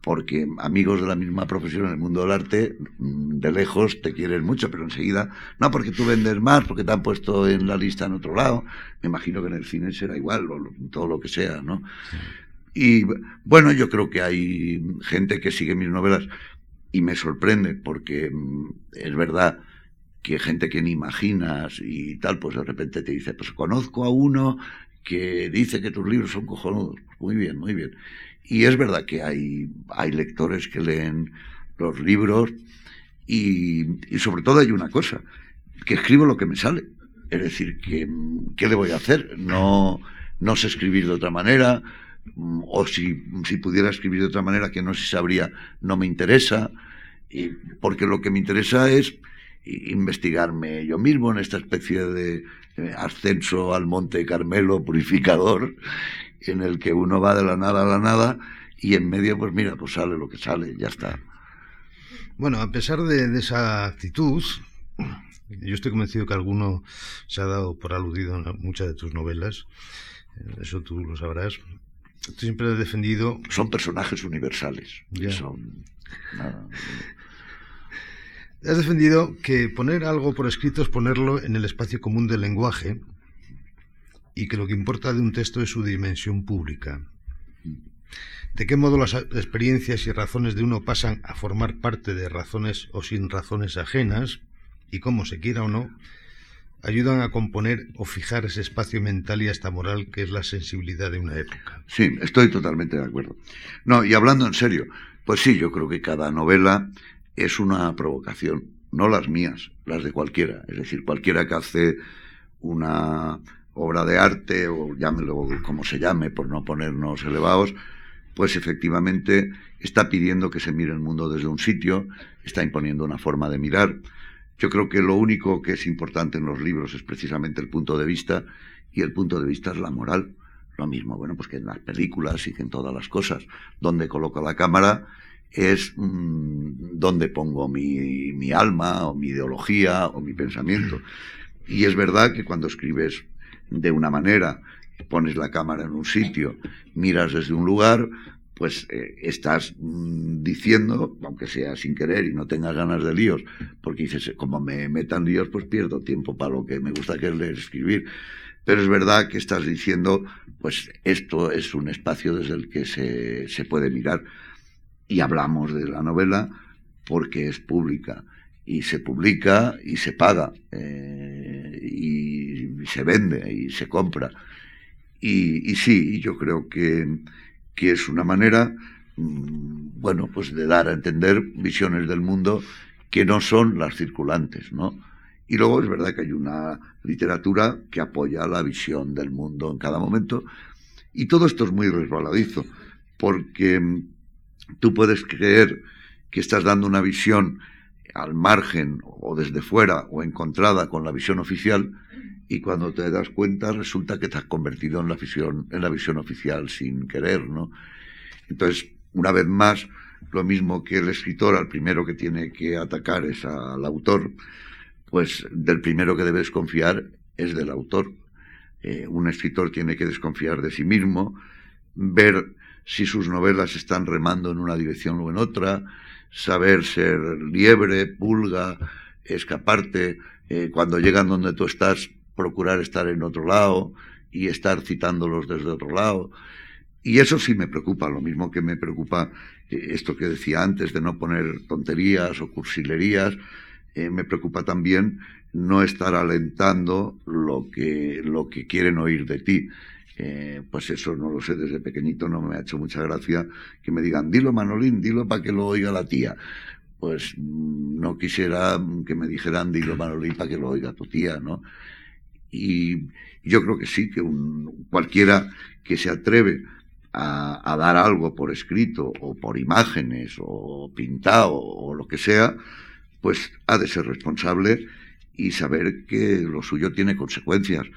porque amigos de la misma profesión en el mundo del arte, mm, de lejos te quieren mucho, pero enseguida, no porque tú vendes más, porque te han puesto en la lista en otro lado, me imagino que en el cine será igual, o todo lo que sea, ¿no? Y bueno, yo creo que hay gente que sigue mis novelas y me sorprende porque mm, es verdad que gente que ni imaginas y tal, pues de repente te dice, pues conozco a uno que dice que tus libros son cojonudos. Muy bien, muy bien. Y es verdad que hay, hay lectores que leen los libros y, sobre todo hay una cosa, que escribo lo que me sale. Es decir, que, ¿qué le voy a hacer? No, no sé escribir de otra manera, o si, si pudiera escribir de otra manera que no se sabría, no me interesa, y, porque lo que me interesa es investigarme yo mismo en esta especie de ascenso al Monte Carmelo purificador en el que uno va de la nada a la nada y en medio, pues mira, pues sale lo que sale, ya está. Bueno, a pesar de, esa actitud, yo estoy convencido que alguno se ha dado por aludido en muchas de tus novelas, eh, eso tú lo sabrás. Tú siempre has defendido... Son personajes universales. Son... Has defendido que poner algo por escrito es ponerlo en el espacio común del lenguaje y que lo que importa de un texto es su dimensión pública. ¿De qué modo las experiencias y razones de uno pasan a formar parte de razones o sin razones ajenas, y cómo se quiera o no, ayudan a componer o fijar ese espacio mental y hasta moral que es la sensibilidad de una época? Sí, estoy totalmente de acuerdo. No, y hablando en serio, pues sí, yo creo que cada novela es una provocación, no las mías, las de cualquiera. Es decir, cualquiera que hace una obra de arte, o llámelo como se llame, por no ponernos elevados, pues efectivamente está pidiendo que se mire el mundo desde un sitio, está imponiendo una forma de mirar. Yo creo que lo único que es importante en los libros es precisamente el punto de vista, y el punto de vista es la moral. Lo mismo, bueno, pues que en las películas y que en todas las cosas. Donde coloco la cámara es mm, donde pongo mi, mi alma, o mi ideología, o mi pensamiento. Y es verdad que cuando escribes de una manera, pones la cámara en un sitio, miras desde un lugar, pues eh, estás mm, diciendo, aunque sea sin querer y no tengas ganas de líos, porque dices, como me metan líos, pues pierdo tiempo para lo que me gusta que es leer, escribir. Pero es verdad que estás diciendo, pues esto es un espacio desde el que se, se puede mirar. Y hablamos de la novela porque es pública y se publica y se paga. Eh, y se vende y se compra. Y, sí, yo creo que, que es una manera, mm, bueno, pues de dar a entender visiones del mundo que no son las circulantes, ¿no? Y luego es verdad que hay una literatura que apoya la visión del mundo en cada momento. Y todo esto es muy resbaladizo, porque tú puedes creer que estás dando una visión al margen o desde fuera o encontrada con la visión oficial y cuando te das cuenta resulta que te has convertido en la visión, en la visión oficial sin querer, ¿no? Entonces, una vez más, lo mismo que el escritor, al primero que tiene que atacar es al autor, pues del primero que debe desconfiar es del autor. Eh, un escritor tiene que desconfiar de sí mismo, ver si sus novelas están remando en una dirección o en otra, saber ser liebre, pulga, escaparte, eh, cuando llegan donde tú estás, procurar estar en otro lado y estar citándolos desde otro lado. Y eso sí me preocupa, lo mismo que me preocupa eh, esto que decía antes de no poner tonterías o cursilerías, eh, me preocupa también no estar alentando lo que, lo que quieren oír de ti. Eh, pues eso no lo sé, desde pequeñito no me ha hecho mucha gracia que me digan, dilo Manolín, dilo para que lo oiga la tía. Pues mm, no quisiera que me dijeran, dilo Manolín para que lo oiga tu tía, ¿no? Y yo creo que sí, que un, cualquiera que se atreve a, dar algo por escrito o por imágenes o pintado o lo que sea, pues ha de ser responsable y saber que lo suyo tiene consecuencias,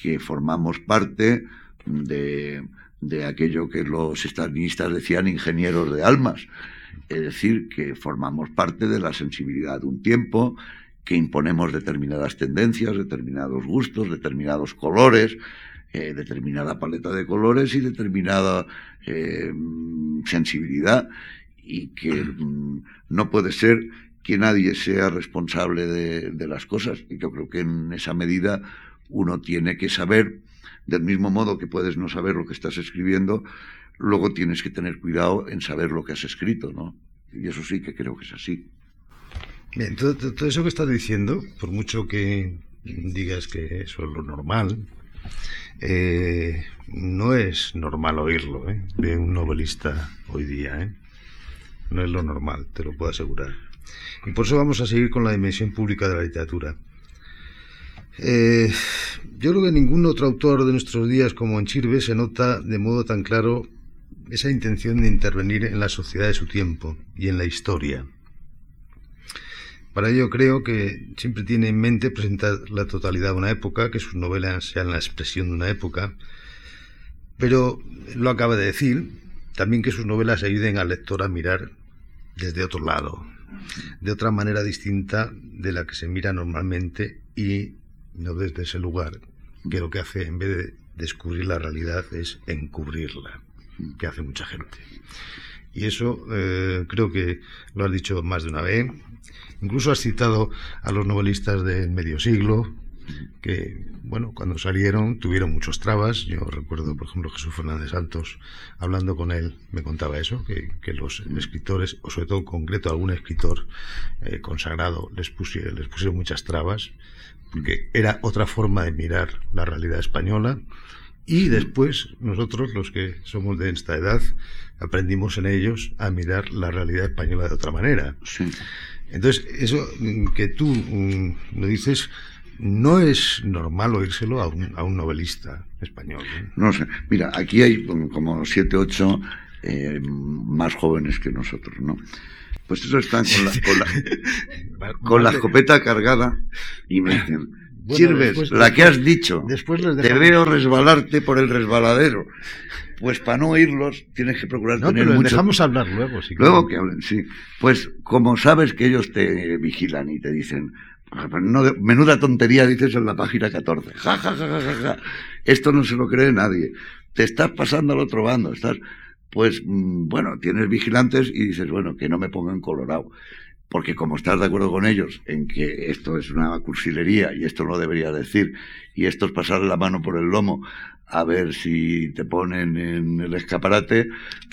que formamos parte de, de aquello que los estalinistas decían ingenieros de almas, es decir, que formamos parte de la sensibilidad de un tiempo, que imponemos determinadas tendencias, determinados gustos, determinados colores, eh, determinada paleta de colores y determinada eh, sensibilidad. y que mm, no puede ser que nadie sea responsable de, de, las cosas. Y yo creo que en esa medida uno tiene que saber, del mismo modo que puedes no saber lo que estás escribiendo, luego tienes que tener cuidado en saber lo que has escrito, ¿no? Y eso sí que creo que es así. Bien, todo, eso que estás diciendo, por mucho que digas que eso es lo normal, eh, no es normal oírlo ¿eh? de un novelista hoy día. ¿eh? No es lo normal, te lo puedo asegurar. Y por eso vamos a seguir con la dimensión pública de la literatura. Eh, yo creo que ningún otro autor de nuestros días como en Chirve se nota de modo tan claro esa intención de intervenir en la sociedad de su tiempo y en la historia. Para ello creo que siempre tiene en mente presentar la totalidad de una época, que sus novelas sean la expresión de una época, pero lo acaba de decir, también que sus novelas ayuden al lector a mirar desde otro lado, de otra manera distinta de la que se mira normalmente y no desde ese lugar, que lo que hace en vez de descubrir la realidad es encubrirla, que hace mucha gente. Y eso eh, creo que lo has dicho más de una vez. Incluso has citado a los novelistas del medio siglo, que, bueno, cuando salieron tuvieron muchos trabas. Yo recuerdo, por ejemplo, Jesús Fernández Santos, hablando con él, me contaba eso, que, que los escritores, o sobre todo en concreto algún escritor eh, consagrado, les pusieron, les pusieron muchas trabas, porque era otra forma de mirar la realidad española. Y después nosotros, los que somos de esta edad, aprendimos en ellos a mirar la realidad española de otra manera. Sí. Entonces, eso que tú um, lo dices, no es normal oírselo a un, a un novelista español. ¿no? no sé, mira, aquí hay como siete, ocho eh, más jóvenes que nosotros, ¿no? Pues esos están con la, con la, con la escopeta cargada y me dicen, bueno, Sirves, después, la que has dicho, después te veo resbalarte por el resbaladero. Pues para no oírlos tienes que procurar no, tener pero mucho... dejamos hablar luego. Si luego que hablen, sí. Pues como sabes que ellos te vigilan y te dicen, no, menuda tontería dices en la página 14. Ja, ja, ja, ja, ja. Esto no se lo cree nadie. Te estás pasando al otro bando. Estás, pues, bueno, tienes vigilantes y dices, bueno, que no me pongan colorado. Porque como estás de acuerdo con ellos en que esto es una cursilería y esto no debería decir, y esto es pasar la mano por el lomo a ver si te ponen en el escaparate,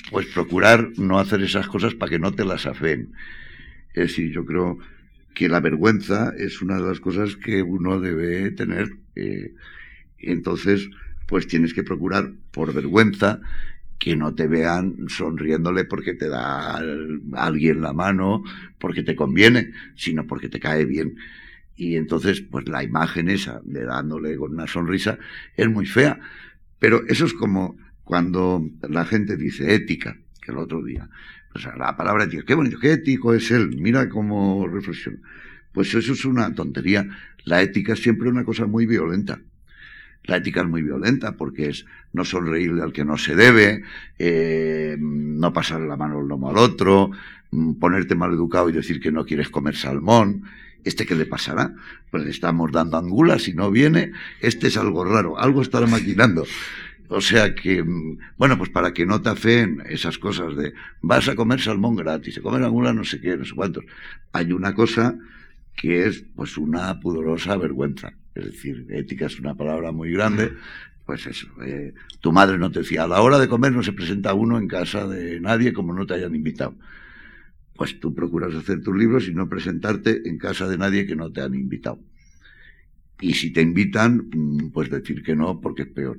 pues procurar no hacer esas cosas para que no te las afeen. Es decir, yo creo que la vergüenza es una de las cosas que uno debe tener. Eh, entonces, pues tienes que procurar, por vergüenza, que no te vean sonriéndole porque te da alguien la mano, porque te conviene, sino porque te cae bien. Y entonces, pues la imagen esa de dándole con una sonrisa es muy fea. Pero eso es como cuando la gente dice ética, que el otro día. Pues la palabra ética, qué bonito, qué ético es él, mira cómo reflexiona. Pues eso es una tontería. La ética es siempre una cosa muy violenta. La ética es muy violenta porque es no sonreírle al que no se debe, eh, no pasar la mano al lomo al otro, ponerte mal educado y decir que no quieres comer salmón. ¿Este qué le pasará? Pues le estamos dando angulas y no viene. Este es algo raro, algo estará maquinando. O sea que, bueno, pues para que no te afeen esas cosas de vas a comer salmón gratis, a comer angula no sé qué, no sé cuántos. Hay una cosa que es pues una pudorosa vergüenza. Es decir, ética es una palabra muy grande. Pues eso, eh, tu madre no te decía, a la hora de comer no se presenta uno en casa de nadie como no te hayan invitado. Pues tú procuras hacer tus libros y no presentarte en casa de nadie que no te han invitado. Y si te invitan, pues decir que no porque es peor.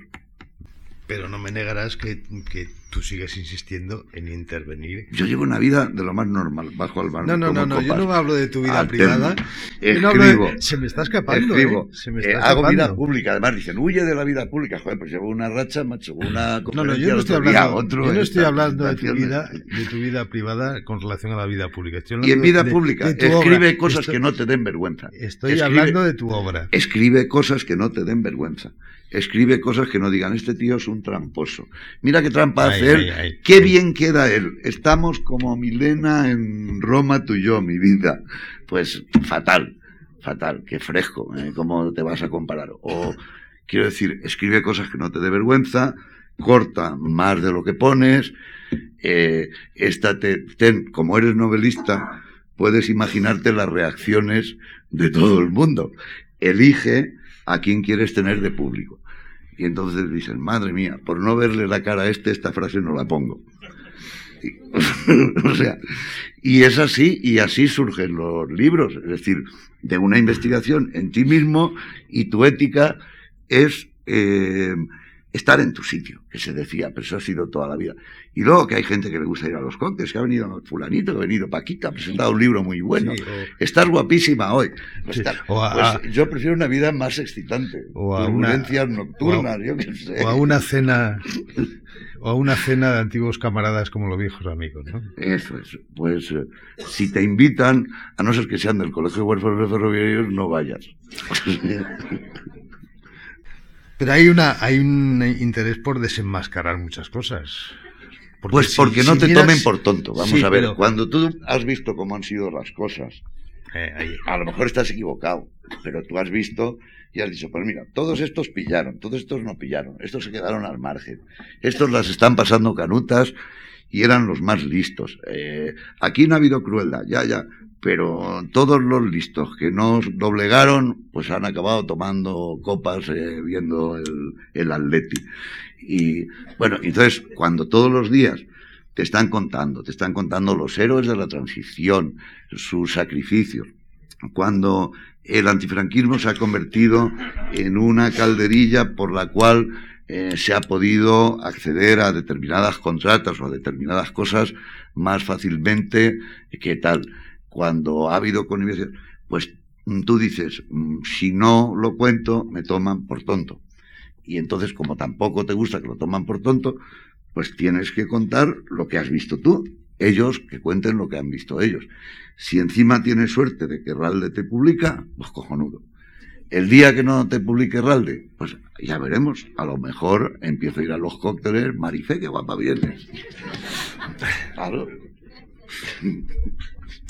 Pero no me negarás que, que, tú sigues insistiendo en intervenir. Yo llevo una vida de lo más normal, bajo al bar. No, no, no, no, yo no hablo de tu vida Al privada. Escribo, No hablo de- se me está escapando. escribo, ¿eh? Se me eh, está hago vida escapando. pública. Además dicen, huye de la vida pública. Joder, pues llevo una racha, macho, una No, no, yo no estoy otro día, hablando, otro yo no estoy hablando de tu vida, de tu vida privada con relación a la vida pública. Y en vida de- pública, de escribe obra. cosas Estoy- que no te den vergüenza. Estoy Escribe- hablando de tu obra. Escribe cosas que no te den vergüenza. Escribe cosas que no digan, este tío es un tramposo. Mira qué trampa Ay, hace él. ay. Qué bien queda él. Estamos como Milena en Roma, tú y yo, mi vida. Pues fatal, fatal, qué fresco. ¿eh? ¿Cómo te vas a comparar? O, quiero decir, escribe cosas que no te dé vergüenza, corta más de lo que pones, eh, esta te, ten, como eres novelista, puedes imaginarte las reacciones de todo el mundo. Elige a quién quieres tener de público. Y entonces dicen, madre mía, por no verle la cara a este, esta frase no la pongo. o sea, y es así, y así surgen los libros, es decir, de una investigación en ti mismo y tu ética es eh, estar en tu sitio, que se decía, pero eso ha sido toda la vida. Y luego que hay gente que le gusta ir a los cócteles, que ha venido fulanito, que ha venido Paquita, ha presentado un libro muy bueno. Estás guapísima hoy. Pues, pues yo prefiero una vida más excitante. O a una, nocturnas, yo qué sé. O a una cena o a una cena de antiguos camaradas como los viejos amigos, ¿no? Eso es. Pues eh, si te invitan, a no ser que sean del Colegio de Huérfanos Ferroviarios, no vayas. Pero hay una hay un interés por desenmascarar muchas cosas. pues porque no te tomen por tonto. Vamos a ver, cuando tú has visto cómo han sido las cosas, eh, a lo mejor estás equivocado, pero tú has visto y has dicho, pues mira, todos estos pillaron, todos estos no pillaron, estos se quedaron al margen, estos las están pasando canutas y eran los más listos. Eh, aquí no ha habido crueldad, ya, ya, pero todos los listos que nos doblegaron, pues han acabado tomando copas eh, viendo el, el Atleti. Y bueno, entonces, cuando todos los días te están contando, te están contando los héroes de la transición, sus sacrificios, cuando el antifranquismo se ha convertido en una calderilla por la cual eh, se ha podido acceder a determinadas contratas o a determinadas cosas más fácilmente que tal. Cuando ha habido connivencia, pues mm, tú dices, mm, si no lo cuento, me toman por tonto. Y entonces, como tampoco te gusta que lo toman por tonto, pues tienes que contar lo que has visto tú ellos que cuenten lo que han visto ellos. Si encima tienes suerte de que Ralde te publica, pues cojonudo. El día que no te publique Ralde, pues ya veremos. A lo mejor empiezo a ir a los cócteles, Marifé, qué guapa vienes. Claro.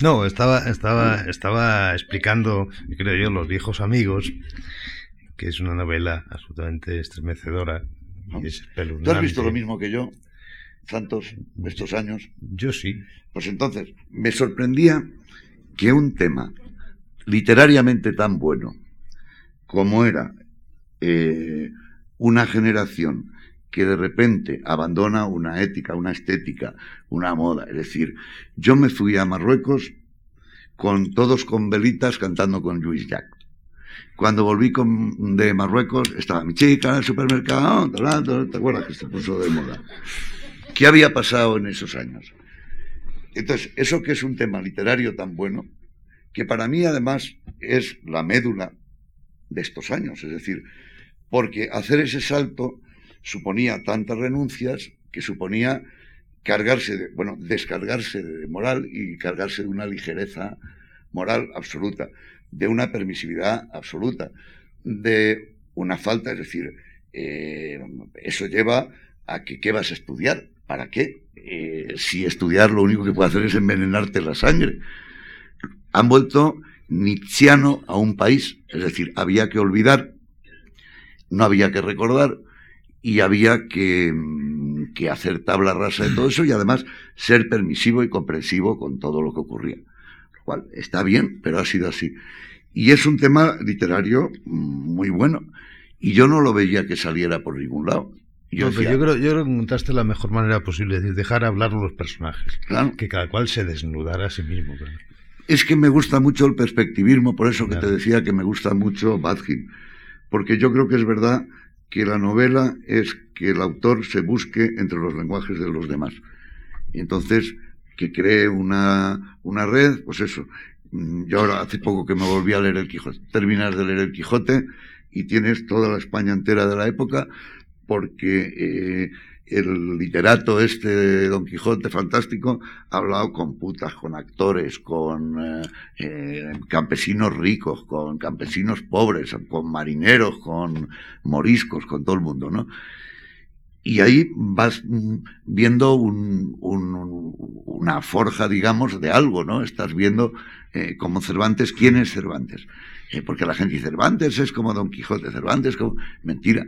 No, estaba, estaba, estaba explicando, creo yo, Los viejos amigos, que es una novela absolutamente estremecedora. ¿Tú has visto lo mismo que yo? tantos estos años? Yo sí. Pues entonces, me sorprendía que un tema literariamente tan bueno como era eh, una generación que de repente abandona una ética, una estética, una moda. Es decir, yo me fui a Marruecos con todos con velitas cantando con Luis Jack. Cuando volví de Marruecos estaba mi chica en el supermercado, ¿te acuerdas que se puso de moda? ¿Qué había pasado en esos años? Entonces, eso que es un tema literario tan bueno, que para mí además es la médula de estos años, es decir, porque hacer ese salto suponía tantas renuncias que suponía cargarse, de, bueno, descargarse de moral y cargarse de una ligereza moral absoluta, de una permisividad absoluta, de una falta, es decir, eh, eso lleva a que qué vas a estudiar, ¿Para qué? Eh, si estudiar lo único que puede hacer es envenenarte la sangre. Han vuelto nietzscheano a un país, es decir, había que olvidar, no había que recordar y había que, mm, que hacer tabla rasa de todo eso y además ser permisivo y comprensivo con todo lo que ocurría. Lo cual está bien, pero ha sido así. Y es un tema literario mm, muy bueno. Y yo no lo veía que saliera por ningún lado. Yo, yo, creo, yo creo que encontraste la mejor manera posible, es decir, dejar hablar los personajes. Que cada cual se desnudara a sí mismo. Es que me gusta mucho el perspectivismo, por eso que te decía que me gusta mucho Badgin. Porque yo creo que es verdad que la novela es que el autor se busque entre los lenguajes de los demás. Y entonces, que cree una, una red, pues eso. Mm, yo ahora hace poco que me volví a leer el Quijote. Terminas de leer el Quijote y tienes toda la España entera de la época porque eh, el literato este Don Quijote fantástico ha hablado con putas, con actores, con eh, eh, campesinos ricos, con campesinos pobres, con marineros, con moriscos, con todo el mundo, ¿no? Y ahí vas viendo un, una forja, digamos, de algo, ¿no? Estás viendo como Cervantes, ¿quién es Cervantes? porque la gente dice, Cervantes es como Don Quijote, Cervantes como... Mentira.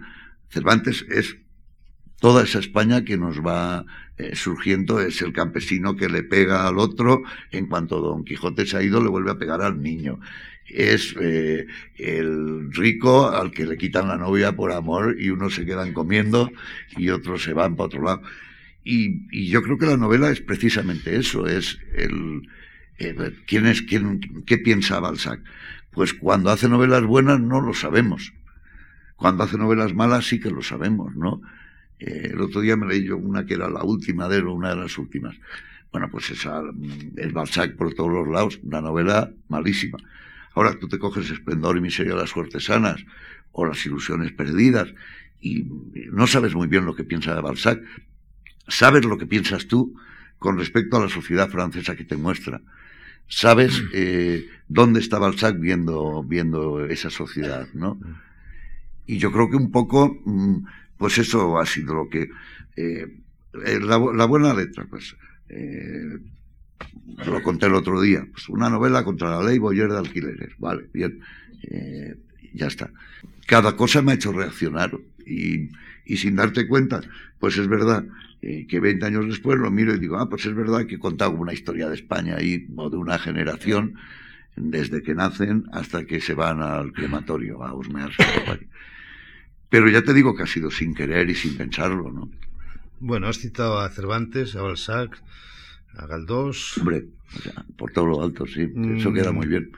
Cervantes es toda esa España que nos va eh, surgiendo es el campesino que le pega al otro, en cuanto Don Quijote se ha ido le vuelve a pegar al niño. Es eh, el rico al que le quitan la novia por amor y unos se quedan comiendo y otros se van para otro lado. Y, yo creo que la novela es precisamente eso, es el, quién es quién, qué piensa Balzac. Pues cuando hace novelas buenas no lo sabemos. Cuando hace novelas malas sí que lo sabemos, ¿no? Eh, el otro día me leí yo una que era la última de él, una de las últimas. Bueno, pues esa, el Balzac por todos los lados, una novela malísima. Ahora tú te coges Esplendor y Miseria de las Cortesanas o Las Ilusiones Perdidas y no sabes muy bien lo que piensa de Balzac. Sabes lo que piensas tú con respecto a la sociedad francesa que te muestra. Sabes eh, dónde está Balzac viendo, viendo esa sociedad, ¿no? Y yo creo que un poco mm, pues eso ha sido lo que... Eh, eh, la, buena letra, pues... Eh, lo conté el otro día. Pues una novela contra la ley Boyer de alquileres. Vale, bien. ya está. Cada cosa me ha hecho reaccionar. Y, y sin darte cuenta, pues es verdad que 20 años después lo miro y digo, ah, pues es verdad que he contado una historia de España ahí, o de una generación, desde que nacen hasta que se van al crematorio a husmearse. Pero ya te digo que ha sido sin querer y sin pensarlo, ¿no? Bueno, has citado a Cervantes, a Balzac, a Galdós. Hombre, por todo lo alto, sí, eso queda muy bien.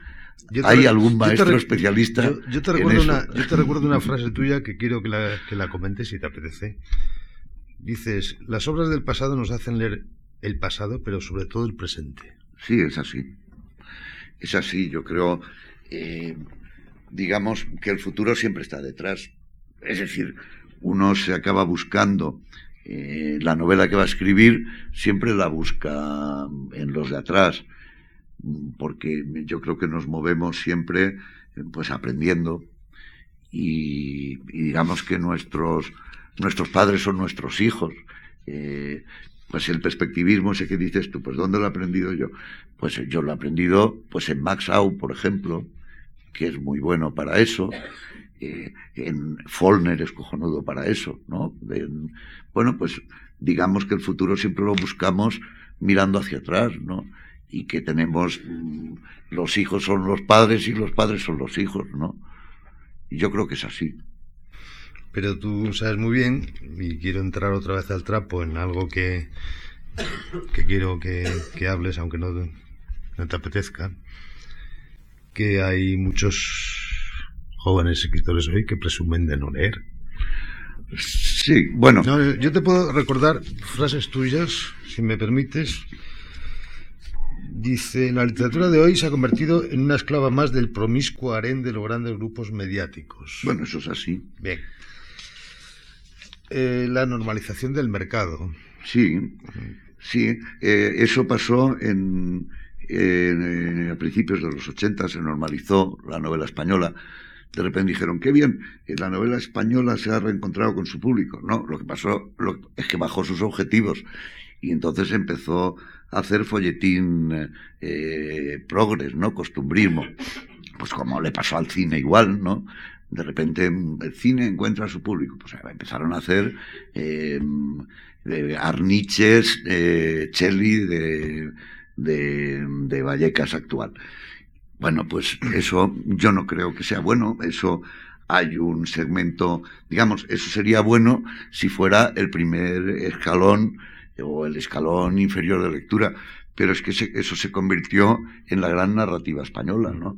¿Hay algún maestro especialista? Yo, te recuerdo Una, yo te recuerdo una frase tuya que quiero que la, que la comentes si te apetece. Dices, las obras del pasado nos hacen leer el pasado, pero sobre todo el presente. Sí, es así. Es así, yo creo, eh, digamos que el futuro siempre está detrás. Es decir, uno se acaba buscando eh, la novela que va a escribir, siempre la busca en los de atrás, porque yo creo que nos movemos siempre pues aprendiendo y, digamos que nuestros, nuestros padres son nuestros hijos. Eh, pues el perspectivismo ese que dices tú, pues ¿dónde lo he aprendido yo? Pues yo lo he aprendido pues en Max Au, por ejemplo, que es muy bueno para eso. Eh, en Follner es cojonudo para eso, ¿no? bueno, pues digamos que el futuro siempre lo buscamos mirando hacia atrás, ¿no? Y que tenemos, mm, los hijos son los padres y los padres son los hijos, ¿no? Y yo creo que es así. Pero tú sabes muy bien, y quiero entrar otra vez al trapo en algo que, que quiero que, que hables, aunque no, no te apetezca, que hay muchos jóvenes escritores hoy que presumen de no leer. Sí, bueno. yo te puedo recordar frases tuyas, si me permites. Dice, la literatura de hoy se ha convertido en una esclava más del promiscuo harén de los grandes grupos mediáticos. Bueno, eso es así. Bien. Eh, la normalización del mercado. Sí, sí. Eh, eso pasó en, a principios de los 80, se normalizó la novela española de repente dijeron, qué bien, la novela española se ha reencontrado con su público. No, lo que pasó es que bajó sus objetivos y entonces empezó a hacer folletín eh, progres, ¿no? Costumbrismo. Pues como le pasó al cine igual, ¿no? De repente el cine encuentra su público. Pues empezaron a hacer eh, arniches, eh, de, de, de Vallecas actual. Bueno, pues eso yo no creo que sea bueno. Eso hay un segmento, digamos, eso sería bueno si fuera el primer escalón o el escalón inferior de lectura, pero es que eso se convirtió en la gran narrativa española, ¿no?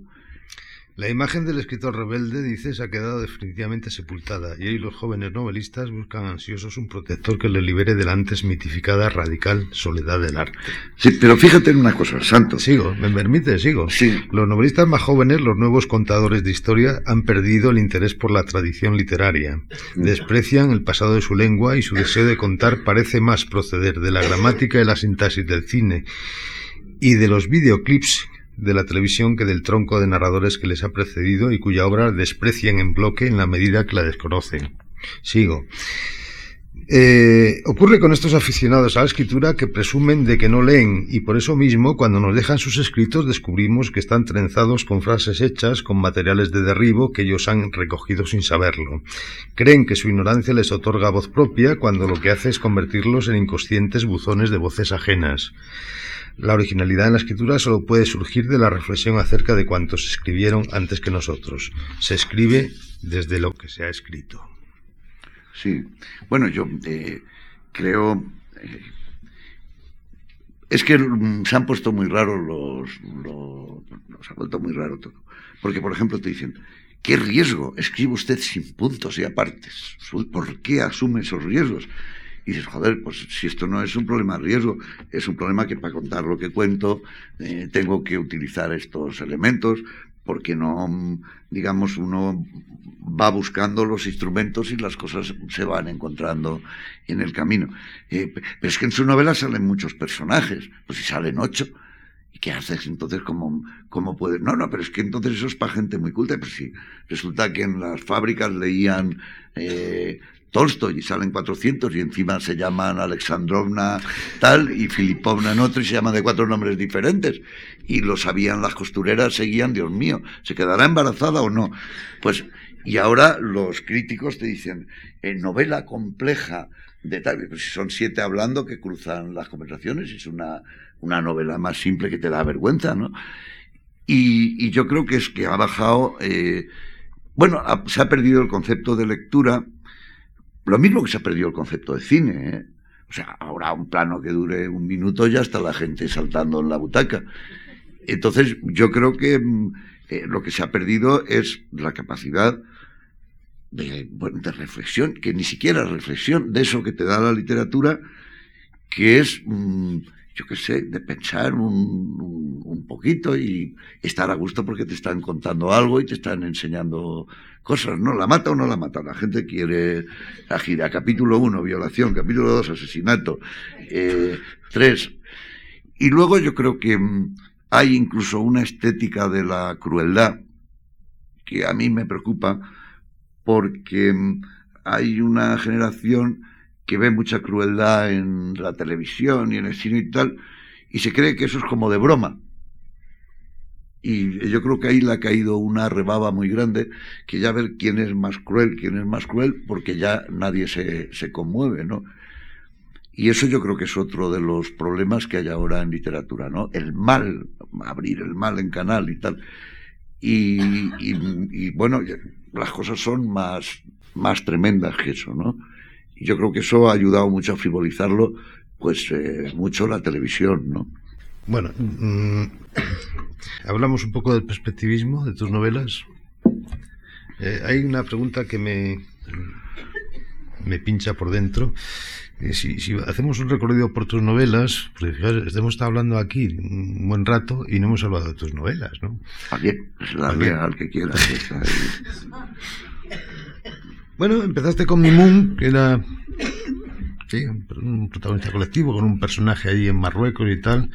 La imagen del escritor rebelde, dices, ha quedado definitivamente sepultada y hoy los jóvenes novelistas buscan ansiosos un protector que les libere de la antes mitificada radical soledad del arte. Sí, pero fíjate en una cosa, Santo. Sigo, me permite, sigo. Sí. Los novelistas más jóvenes, los nuevos contadores de historia, han perdido el interés por la tradición literaria. Mm. Desprecian el pasado de su lengua y su deseo de contar parece más proceder de la gramática y la sintaxis del cine y de los videoclips de la televisión que del tronco de narradores que les ha precedido y cuya obra desprecian en bloque en la medida que la desconocen. Sigo. Eh, ocurre con estos aficionados a la escritura que presumen de que no leen y por eso mismo cuando nos dejan sus escritos descubrimos que están trenzados con frases hechas, con materiales de derribo que ellos han recogido sin saberlo. Creen que su ignorancia les otorga voz propia cuando lo que hace es convertirlos en inconscientes buzones de voces ajenas. La originalidad en la escritura solo puede surgir de la reflexión acerca de cuantos escribieron antes que nosotros. Se escribe desde lo que se ha escrito. Sí, bueno, yo eh, creo... Eh, es que se han puesto muy raros los, los... Se ha vuelto muy raro todo. Porque, por ejemplo, te dicen, ¿qué riesgo escribe usted sin puntos y apartes? ¿Por qué asume esos riesgos? Y dices, joder, pues si esto no es un problema de riesgo, es un problema que para contar lo que cuento eh, tengo que utilizar estos elementos, porque no, digamos, uno va buscando los instrumentos y las cosas se van encontrando en el camino. Eh, pero es que en su novela salen muchos personajes, pues si salen ocho, ¿y qué haces entonces? ¿Cómo, cómo puedes? No, no, pero es que entonces eso es para gente muy culta, pero si resulta que en las fábricas leían eh, Tolstoy y salen 400 y encima se llaman Alexandrovna tal y Filipovna en otro y se llaman de cuatro nombres diferentes. Y lo sabían las costureras, seguían, Dios mío, ¿se quedará embarazada o no? Pues, y ahora los críticos te dicen, en novela compleja de tal, pues si son siete hablando que cruzan las conversaciones, es una, una novela más simple que te da vergüenza, ¿no? Y, yo creo que es que ha bajado, eh, bueno, se ha perdido el concepto de lectura, lo mismo que se ha perdido el concepto de cine, ¿eh? O sea, ahora un plano que dure un minuto ya está la gente saltando en la butaca. Entonces, yo creo que mm, eh, lo que se ha perdido es la capacidad de, reflexión, que ni siquiera reflexión de eso que te da la literatura, que es, mm, yo qué sé, de pensar un, un, poquito y estar a gusto porque te están contando algo y te están enseñando cosas, ¿no? ¿La mata o no la mata? La gente quiere la gira. Capítulo 1, violación. Capítulo 2, asesinato. Eh, 3. Y luego yo creo que mm, hay incluso una estética de la crueldad que a mí me preocupa porque mm, hay una generación que ve mucha crueldad en la televisión y en el cine y tal, y se cree que eso es como de broma. Y yo creo que ahí le ha caído una rebaba muy grande, que ya ver quién es más cruel, quién es más cruel, porque ya nadie se, se conmueve, ¿no? Y eso yo creo que es otro de los problemas que hay ahora en literatura, ¿no? El mal, abrir el mal en canal y tal. Y, y, bueno, las cosas son más, más tremendas que eso, ¿no? Y yo creo que eso ha ayudado mucho a frivolizarlo, pues eh, mucho la televisión, ¿no? Bueno, mmm, hablamos un poco del perspectivismo de tus novelas. Eh, hay una pregunta que me, me pincha por dentro. Eh, si, si, hacemos un recorrido por tus novelas, pues hemos estado hablando aquí un buen rato y no hemos hablado de tus novelas, ¿no? Alguien, al que quiera. bueno, empezaste con Mimoun, que era sí, un protagonista colectivo, con un personaje ahí en Marruecos y tal,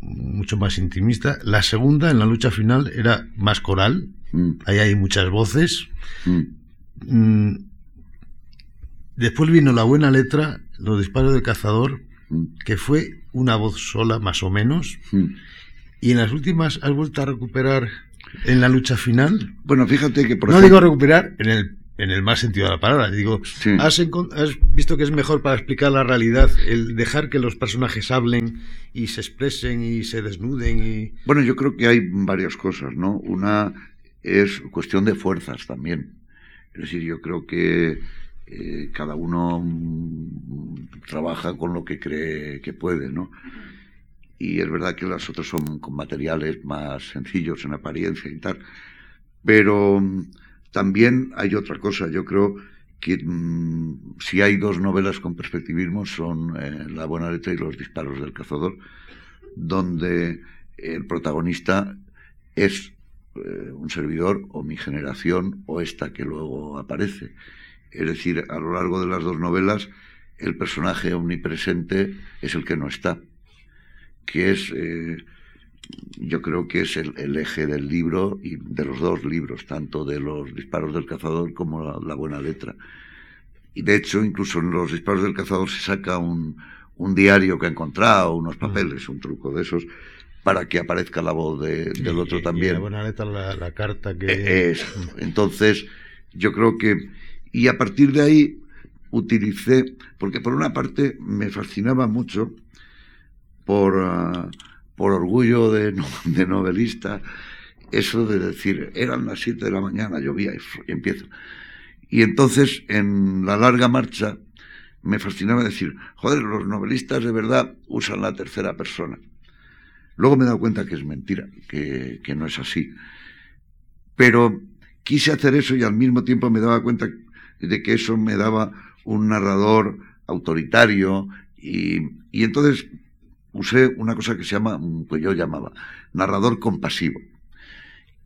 mucho más intimista. La segunda, en la lucha final, era más coral. Mm. Ahí hay muchas voces. Mm. Mm. Después vino la buena letra, los disparos del cazador, que fue una voz sola, más o menos. Y en las últimas has vuelto a recuperar en la lucha final. Bueno, fíjate que por No digo recuperar en el en el más sentido de la palabra. Digo, ¿has, visto que es mejor para explicar la realidad el dejar que los personajes hablen y se expresen y se desnuden? Y... Bueno, yo creo que hay varias cosas, ¿no? Una es cuestión de fuerzas también. Es decir, yo creo que eh, cada uno mm, trabaja con lo que cree que puede, ¿no? Y es verdad que las otras son con materiales más sencillos en apariencia y tal. Pero también hay otra cosa, yo creo que mm, si hay dos novelas con perspectivismo son eh, La buena letra y Los disparos del cazador, donde el protagonista es eh, un servidor o mi generación o esta que luego aparece. Es decir, a lo largo de las dos novelas, el personaje omnipresente es el que no está, que es eh, yo creo que es el, eje del libro y de los dos libros, tanto de los disparos del cazador como la, buena letra. y de hecho, incluso en los disparos del cazador se saca un, un diario que ha encontrado, unos papeles, un truco de esos, para que aparezca la voz de, del otro también. Y la buena letra, la, la carta que... Eh, es, entonces, yo creo que... Y a partir de ahí utilicé, porque por una parte me fascinaba mucho por, ah, por orgullo de, novelista, eso de decir, eran las 7 de la mañana, llovía y, y empiezo. Y entonces, en la larga marcha, me fascinaba decir, joder, los novelistas de verdad usan la tercera persona. Luego me he dado cuenta que es mentira, que, no es así. Pero quise hacer eso y al mismo tiempo me daba cuenta de que eso me daba un narrador autoritario y entonces usé una cosa que se llama, que yo llamaba, narrador compasivo,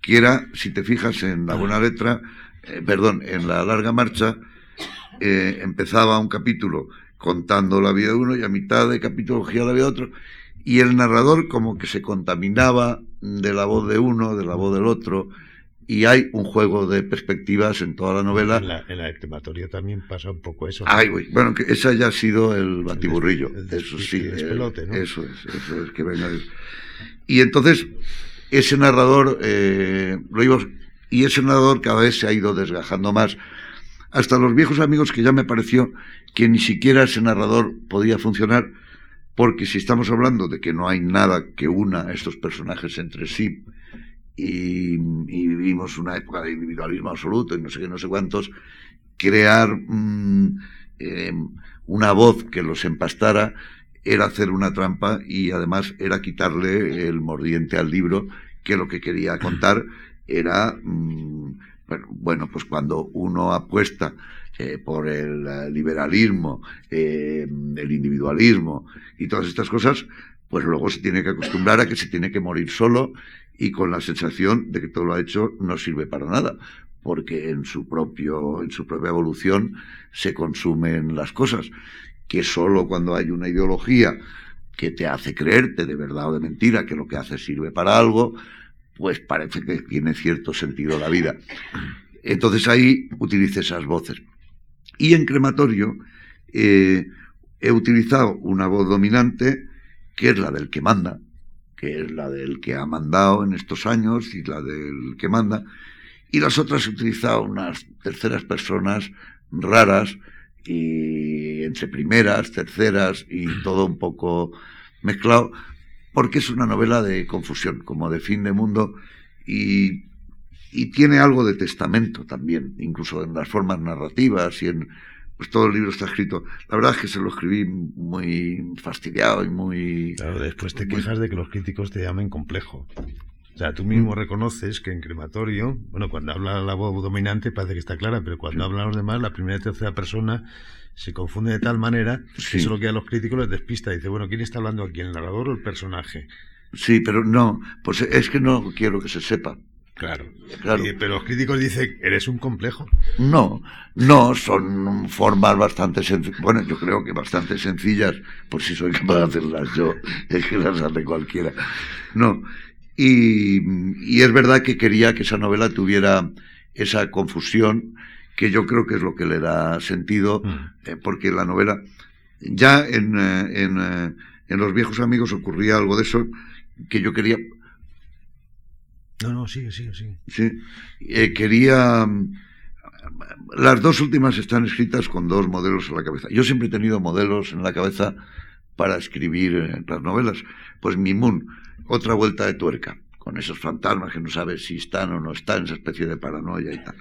que era, si te fijas en la buena letra, eh, perdón, en la larga marcha, eh, empezaba un capítulo contando la vida de uno y a mitad de capítulo giraba la vida de otro, y el narrador como que se contaminaba de la voz de uno, de la voz del otro, y hay un juego de perspectivas en toda la novela. En la, en también pasa un poco eso. Ay, bueno, que ese ya ha sido el batiburrillo. eso sí. El ¿no? Eso es, eso es que venga. Y entonces, ese narrador, eh, lo digo, y ese narrador cada vez se ha ido desgajando más. Hasta los viejos amigos que ya me pareció que ni siquiera ese narrador podía funcionar, porque si estamos hablando de que no hay nada que una a estos personajes entre sí, y, vivimos una época de individualismo absoluto y no sé qué, no sé cuántos, crear mm, eh, una voz que los empastara era hacer una trampa y además era quitarle el mordiente al libro que lo que quería contar era, mm, bueno, pues cuando uno apuesta eh, por el eh, liberalismo, eh, el individualismo y todas estas cosas, pues luego se tiene que acostumbrar a que se tiene que morir solo y con la sensación de que todo lo ha hecho no sirve para nada, porque en su propio, en su propia evolución se consumen las cosas, que solo cuando hay una ideología que te hace creerte de verdad o de mentira que lo que hace sirve para algo, pues parece que tiene cierto sentido la vida. Entonces ahí utilice esas voces. Y en crematorio eh, he utilizado una voz dominante, que es la del que manda, que es la del que ha mandado en estos años y la del que manda, y las otras he utilizado unas terceras personas raras y entre primeras, terceras y todo un poco mezclado porque es una novela de confusión, como de fin de mundo, y, y tiene algo de testamento también, incluso en las formas narrativas y en pues todo el libro está escrito. La verdad es que se lo escribí muy fastidiado y muy... Claro, después te quejas de que los críticos te llamen complejo. O sea, tú mismo reconoces que en crematorio, bueno, cuando habla la voz dominante parece que está clara, pero cuando hablan los demás, la primera y tercera persona se confunde de tal manera que eso lo que a los críticos les despista. Dice, bueno, ¿quién está hablando aquí, el narrador o el personaje? Sí, pero no, pues es que no quiero que se sepa. Claro, claro. pero los críticos dicen, eres un complejo. No, no, son formas bastante sencillas, bueno, yo creo que bastante sencillas, por si soy capaz de hacerlas yo, es que las hace cualquiera. No, y, y es verdad que quería que esa novela tuviera esa confusión, que yo creo que es lo que le da sentido, mm. eh, porque la novela, ya en, eh, en, eh, en, Los viejos amigos ocurría algo de eso que yo quería... No, no, sigue, sigue, sigue. Sí, quería... Las dos últimas están escritas con dos modelos en la cabeza. Yo siempre he tenido modelos en la cabeza para escribir las novelas. Pues mi Moon, otra vuelta de tuerca, con esos fantasmas que no sabes si están o no están, esa especie de paranoia y tal.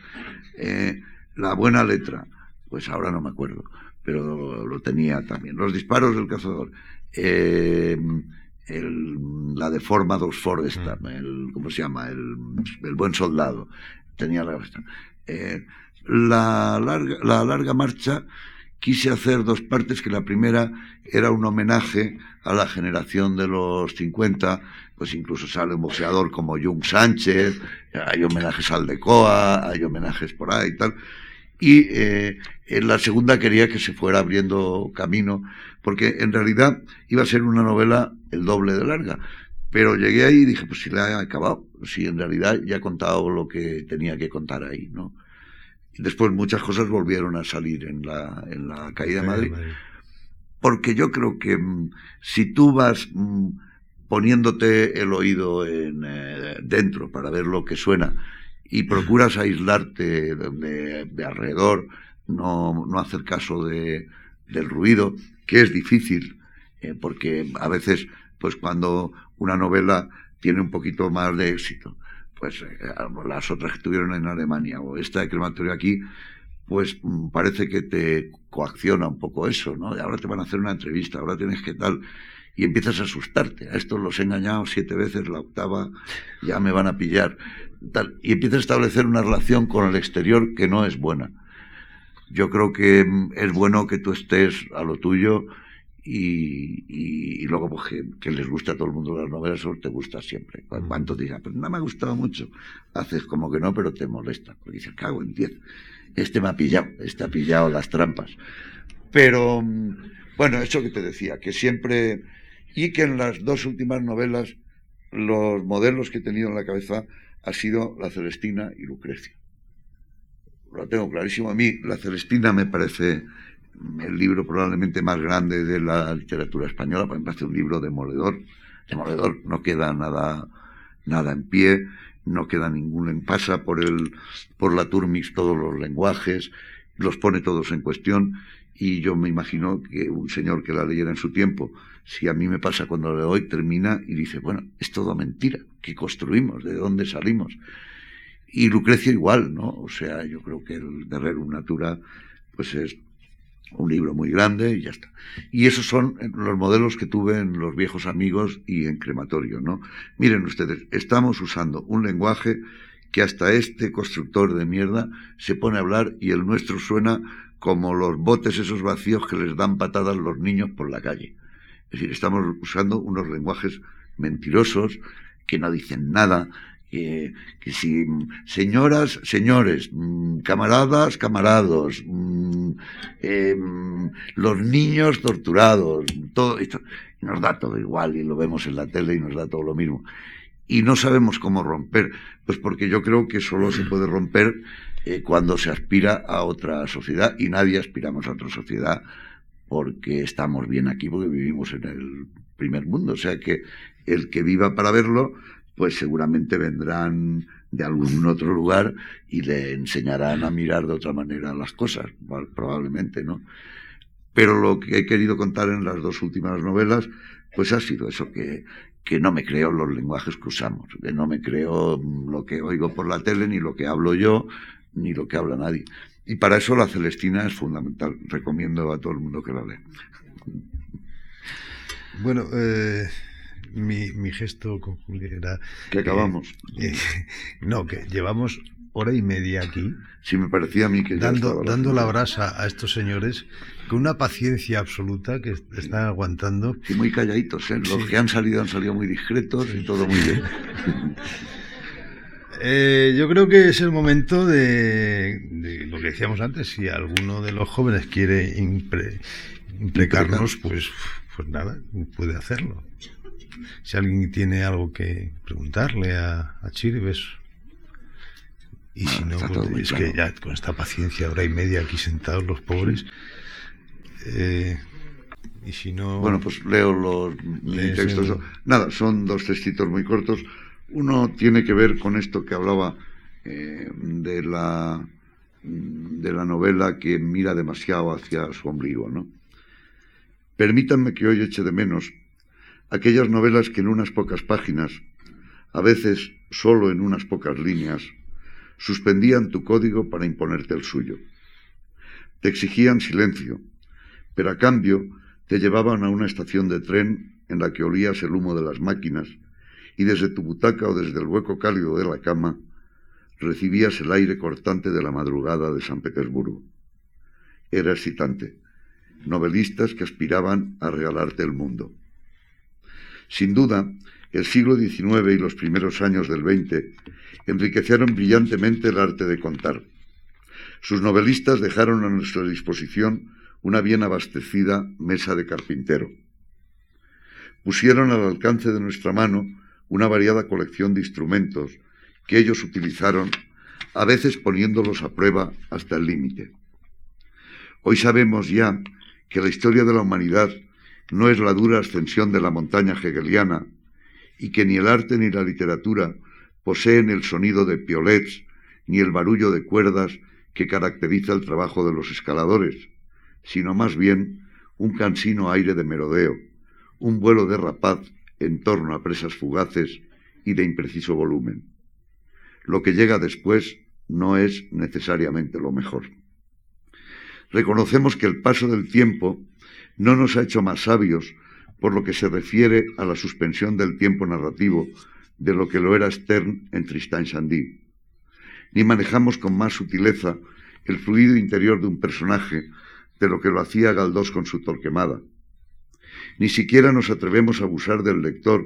Eh, la buena letra, pues ahora no me acuerdo, pero lo tenía también. Los disparos del cazador. Eh, la de forma dos Fordestam, mm. el, ¿cómo se llama? El, buen soldado. Tenía la, eh, la, larga, la larga marcha quise hacer dos partes, que la primera era un homenaje a la generación de los 50, pues incluso sale un boxeador como Jung Sánchez, hay homenajes al Decoa, hay homenajes por ahí y tal y eh, en la segunda quería que se fuera abriendo camino, porque en realidad iba a ser una novela el doble de larga. Pero llegué ahí y dije, pues si la he acabado, si en realidad ya he contado lo que tenía que contar ahí, ¿no? Y después muchas cosas volvieron a salir en la, en la caída de Madrid. Porque yo creo que mm, si tú vas mm, poniéndote el oído en, eh, dentro para ver lo que suena y procuras aislarte de, de alrededor, no, no, hacer caso de, del ruido, que es difícil, eh, porque a veces, pues cuando una novela tiene un poquito más de éxito, pues eh, las otras que tuvieron en Alemania o esta de crematorio aquí, pues mm, parece que te coacciona un poco eso, ¿no? Ahora te van a hacer una entrevista, ahora tienes que tal, y empiezas a asustarte. A estos los he engañado siete veces, la octava ya me van a pillar, tal, y empiezas a establecer una relación con el exterior que no es buena. Yo creo que mm, es bueno que tú estés a lo tuyo y, luego pues, que, les gusta a todo el mundo las novelas, o te gusta siempre. Cuando te diga, pero no me ha gustado mucho, haces como que no, pero te molesta, porque dices, cago en diez, este me ha pillado, este ha pillado las trampas. Pero, mm, bueno, eso que te decía, que siempre, y que en las dos últimas novelas, los modelos que he tenido en la cabeza ha sido la Celestina y Lucrecia. Lo tengo clarísimo. A mí la Celestina me parece el libro probablemente más grande de la literatura española, ejemplo, hace un libro demoledor. Demoledor, no queda nada, nada en pie, no queda ningún, pasa por el, por la Turmix todos los lenguajes, los pone todos en cuestión, y yo me imagino que un señor que la leyera en su tiempo, si a mí me pasa cuando lo hoy, termina y dice, bueno, es todo mentira, ¿qué construimos? ¿De dónde salimos? Y Lucrecia igual, ¿no? O sea, yo creo que el de Rerum Natura, pues es un libro muy grande y ya está. Y esos son los modelos que tuve en Los Viejos Amigos y en Crematorio, ¿no? Miren ustedes, estamos usando un lenguaje que hasta este constructor de mierda se pone a hablar y el nuestro suena como los botes esos vacíos que les dan patadas los niños por la calle. Es decir, estamos usando unos lenguajes mentirosos que no dicen nada, que, si señoras, señores, mm, camaradas, camarados, em, los niños torturados, todo esto, nos da todo igual y lo vemos en la tele y nos da todo lo mismo. Y no sabemos cómo romper, pues porque yo creo que solo se puede romper eh, cuando se aspira a otra sociedad y nadie aspiramos a otra sociedad porque estamos bien aquí, porque vivimos en el primer mundo. O sea que el que viva para verlo, pues seguramente vendrán de algún otro lugar y le enseñarán a mirar de otra manera las cosas, probablemente, ¿no? Pero lo que he querido contar en las dos últimas novelas, pues ha sido eso, que, que no me creo los lenguajes que usamos, que no me creo lo que oigo por la tele, ni lo que hablo yo, ni lo que habla nadie. Y para eso la Celestina es fundamental. Recomiendo a todo el mundo que la lea. Bueno, eh, mi, mi gesto con Julia era... Que acabamos. Eh, no, que llevamos hora y media aquí. Sí, me parecía a mí que... Dando, dando la brasa a estos señores con una paciencia absoluta que están aguantando. Y muy calladitos, ¿eh? Los que han salido han salido muy discretos y todo muy bien. Eh, yo creo que es el momento de, lo que decíamos antes, si alguno de los jóvenes quiere imprecarnos, pues, pues nada, puede hacerlo si alguien tiene algo que preguntarle a, a Chirves. Y si no, pues, es que ya con esta paciencia, hora y media aquí sentados los pobres. Eh, y si no. Bueno, pues leo los textos. Nada, son dos textitos muy cortos. Uno tiene que ver con esto que hablaba eh, de la de la novela que mira demasiado hacia su ombligo, ¿no? Permítanme que hoy eche de menos aquellas novelas que en unas pocas páginas, a veces solo en unas pocas líneas, suspendían tu código para imponerte el suyo. Te exigían silencio, pero a cambio te llevaban a una estación de tren en la que olías el humo de las máquinas y desde tu butaca o desde el hueco cálido de la cama recibías el aire cortante de la madrugada de San Petersburgo. Era excitante. Novelistas que aspiraban a regalarte el mundo. Sin duda, el siglo XIX y los primeros años del XX enriquecieron brillantemente el arte de contar. Sus novelistas dejaron a nuestra disposición una bien abastecida mesa de carpintero. Pusieron al alcance de nuestra mano una variada colección de instrumentos que ellos utilizaron a veces poniéndolos a prueba hasta el límite. Hoy sabemos ya que la historia de la humanidad no es la dura ascensión de la montaña hegeliana y que ni el arte ni la literatura poseen el sonido de piolets ni el barullo de cuerdas que caracteriza el trabajo de los escaladores, sino más bien un cansino aire de merodeo, un vuelo de rapaz en torno a presas fugaces y de impreciso volumen. Lo que llega después no es necesariamente lo mejor. Reconocemos que el paso del tiempo no nos ha hecho más sabios por lo que se refiere a la suspensión del tiempo narrativo de lo que lo era Stern en Tristan Shandy, ni manejamos con más sutileza el fluido interior de un personaje de lo que lo hacía Galdós con su torquemada. Ni siquiera nos atrevemos a abusar del lector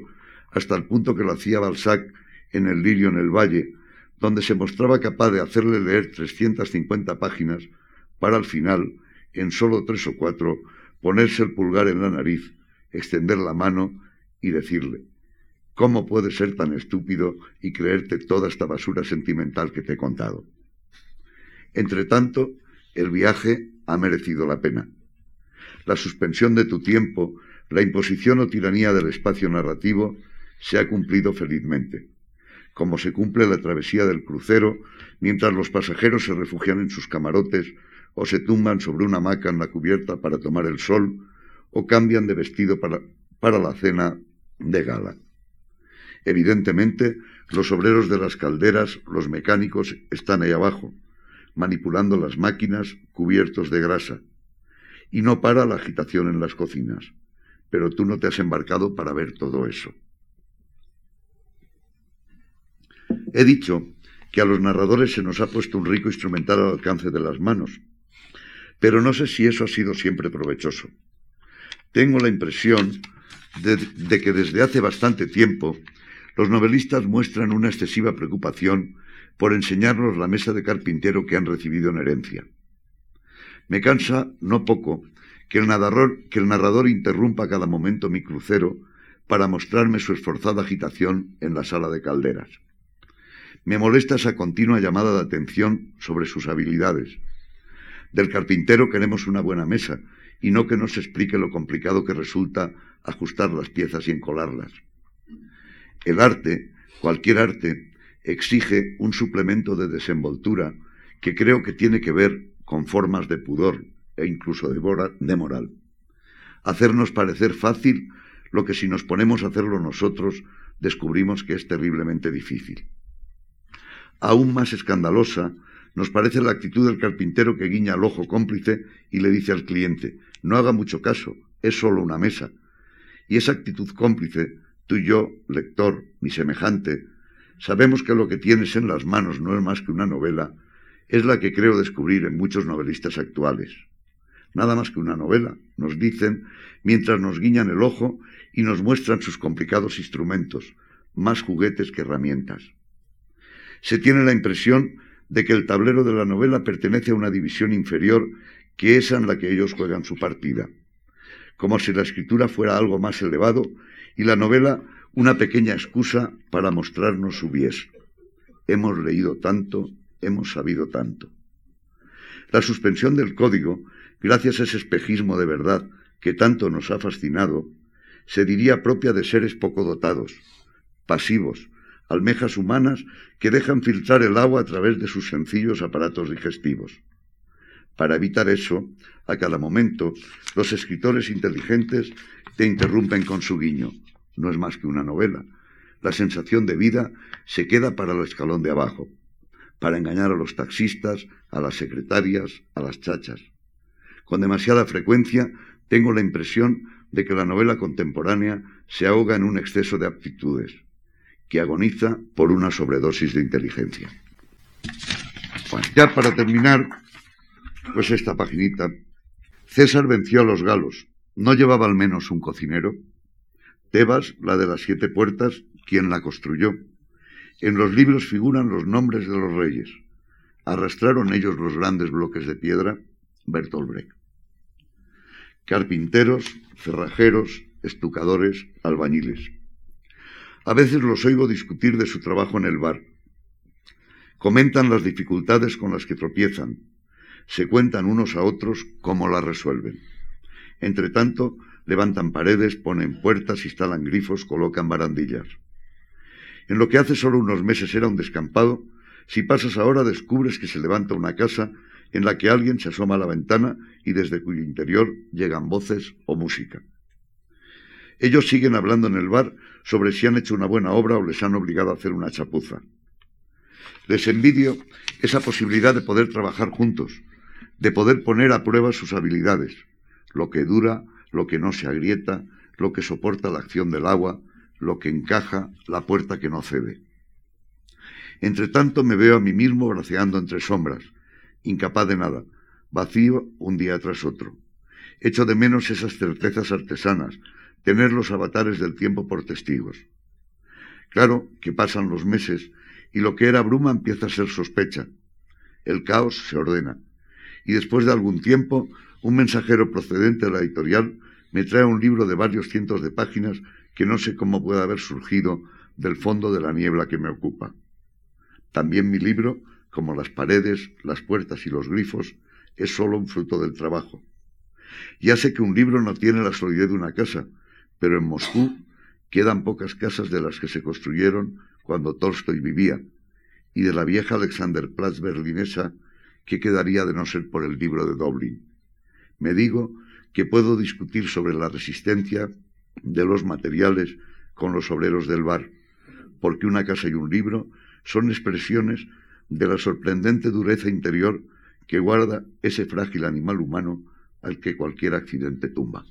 hasta el punto que lo hacía Balzac en El lirio en el valle, donde se mostraba capaz de hacerle leer 350 páginas para al final, en solo tres o cuatro, ponerse el pulgar en la nariz, extender la mano y decirle, ¿cómo puedes ser tan estúpido y creerte toda esta basura sentimental que te he contado? Entre tanto, el viaje ha merecido la pena. La suspensión de tu tiempo, la imposición o tiranía del espacio narrativo, se ha cumplido felizmente como se cumple la travesía del crucero, mientras los pasajeros se refugian en sus camarotes o se tumban sobre una hamaca en la cubierta para tomar el sol, o cambian de vestido para, para la cena de gala. Evidentemente, los obreros de las calderas, los mecánicos, están ahí abajo, manipulando las máquinas cubiertos de grasa. Y no para la agitación en las cocinas. Pero tú no te has embarcado para ver todo eso. He dicho que a los narradores se nos ha puesto un rico instrumental al alcance de las manos, pero no sé si eso ha sido siempre provechoso. Tengo la impresión de, que desde hace bastante tiempo los novelistas muestran una excesiva preocupación por enseñarnos la mesa de carpintero que han recibido en herencia. Me cansa, no poco, que el, narrador, interrumpa cada momento mi crucero para mostrarme su esforzada agitación en la sala de calderas. Me molesta esa continua llamada de atención sobre sus habilidades. Del carpintero queremos una buena mesa y no que nos explique lo complicado que resulta ajustar las piezas y encolarlas. El arte, cualquier arte, exige un suplemento de desenvoltura que creo que tiene que ver con formas de pudor e incluso de, moral. Hacernos parecer fácil lo que si nos ponemos a hacerlo nosotros descubrimos que es terriblemente difícil. Aún más escandalosa nos parece la actitud del carpintero que guiña al ojo cómplice y le dice al cliente, no haga mucho caso, es solo una mesa. Y esa actitud cómplice, tú y yo, lector, mi semejante, sabemos que lo que tienes en las manos no es más que una novela, es la que creo descubrir en muchos novelistas actuales. Nada más que una novela, nos dicen, mientras nos guiñan el ojo y nos muestran sus complicados instrumentos, más juguetes que herramientas se tiene la impresión de que el tablero de la novela pertenece a una división inferior que esa en la que ellos juegan su partida, como si la escritura fuera algo más elevado y la novela una pequeña excusa para mostrarnos su bies. Hemos leído tanto, hemos sabido tanto. La suspensión del código, gracias a ese espejismo de verdad que tanto nos ha fascinado, se diría propia de seres poco dotados, pasivos, almejas humanas que dejan filtrar el agua a través de sus sencillos aparatos digestivos. Para evitar eso, a cada momento, los escritores inteligentes te interrumpen con su guiño. No es más que una novela. La sensación de vida se queda para el escalón de abajo, para engañar a los taxistas, a las secretarias, a las chachas. Con demasiada frecuencia tengo la impresión de que la novela contemporánea se ahoga en un exceso de aptitudes que agoniza por una sobredosis de inteligencia. Ya para terminar, pues esta paginita. César venció a los galos. ¿No llevaba al menos un cocinero? Tebas, la de las siete puertas, quien la construyó. En los libros figuran los nombres de los reyes. ¿Arrastraron ellos los grandes bloques de piedra? Bertolt Brecht. Carpinteros, cerrajeros, estucadores, albañiles. A veces los oigo discutir de su trabajo en el bar. comentan las dificultades con las que tropiezan, se cuentan unos a otros cómo las resuelven. Entre tanto, levantan paredes, ponen puertas, instalan grifos, colocan barandillas. En lo que hace solo unos meses era un descampado, si pasas ahora descubres que se levanta una casa en la que alguien se asoma a la ventana y desde cuyo interior llegan voces o música. Ellos siguen hablando en el bar sobre si han hecho una buena obra o les han obligado a hacer una chapuza. Les envidio esa posibilidad de poder trabajar juntos, de poder poner a prueba sus habilidades, lo que dura, lo que no se agrieta, lo que soporta la acción del agua, lo que encaja, la puerta que no cede. Entre tanto me veo a mí mismo braceando entre sombras, incapaz de nada, vacío un día tras otro. Echo de menos esas certezas artesanas, tener los avatares del tiempo por testigos. Claro que pasan los meses y lo que era bruma empieza a ser sospecha. El caos se ordena. Y después de algún tiempo, un mensajero procedente de la editorial me trae un libro de varios cientos de páginas que no sé cómo puede haber surgido del fondo de la niebla que me ocupa. También mi libro, como las paredes, las puertas y los grifos, es solo un fruto del trabajo. Ya sé que un libro no tiene la solidez de una casa, pero en Moscú quedan pocas casas de las que se construyeron cuando Tolstoy vivía, y de la vieja Alexanderplatz berlinesa, que quedaría de no ser por el libro de Dublín. Me digo que puedo discutir sobre la resistencia de los materiales con los obreros del bar, porque una casa y un libro son expresiones de la sorprendente dureza interior que guarda ese frágil animal humano al que cualquier accidente tumba.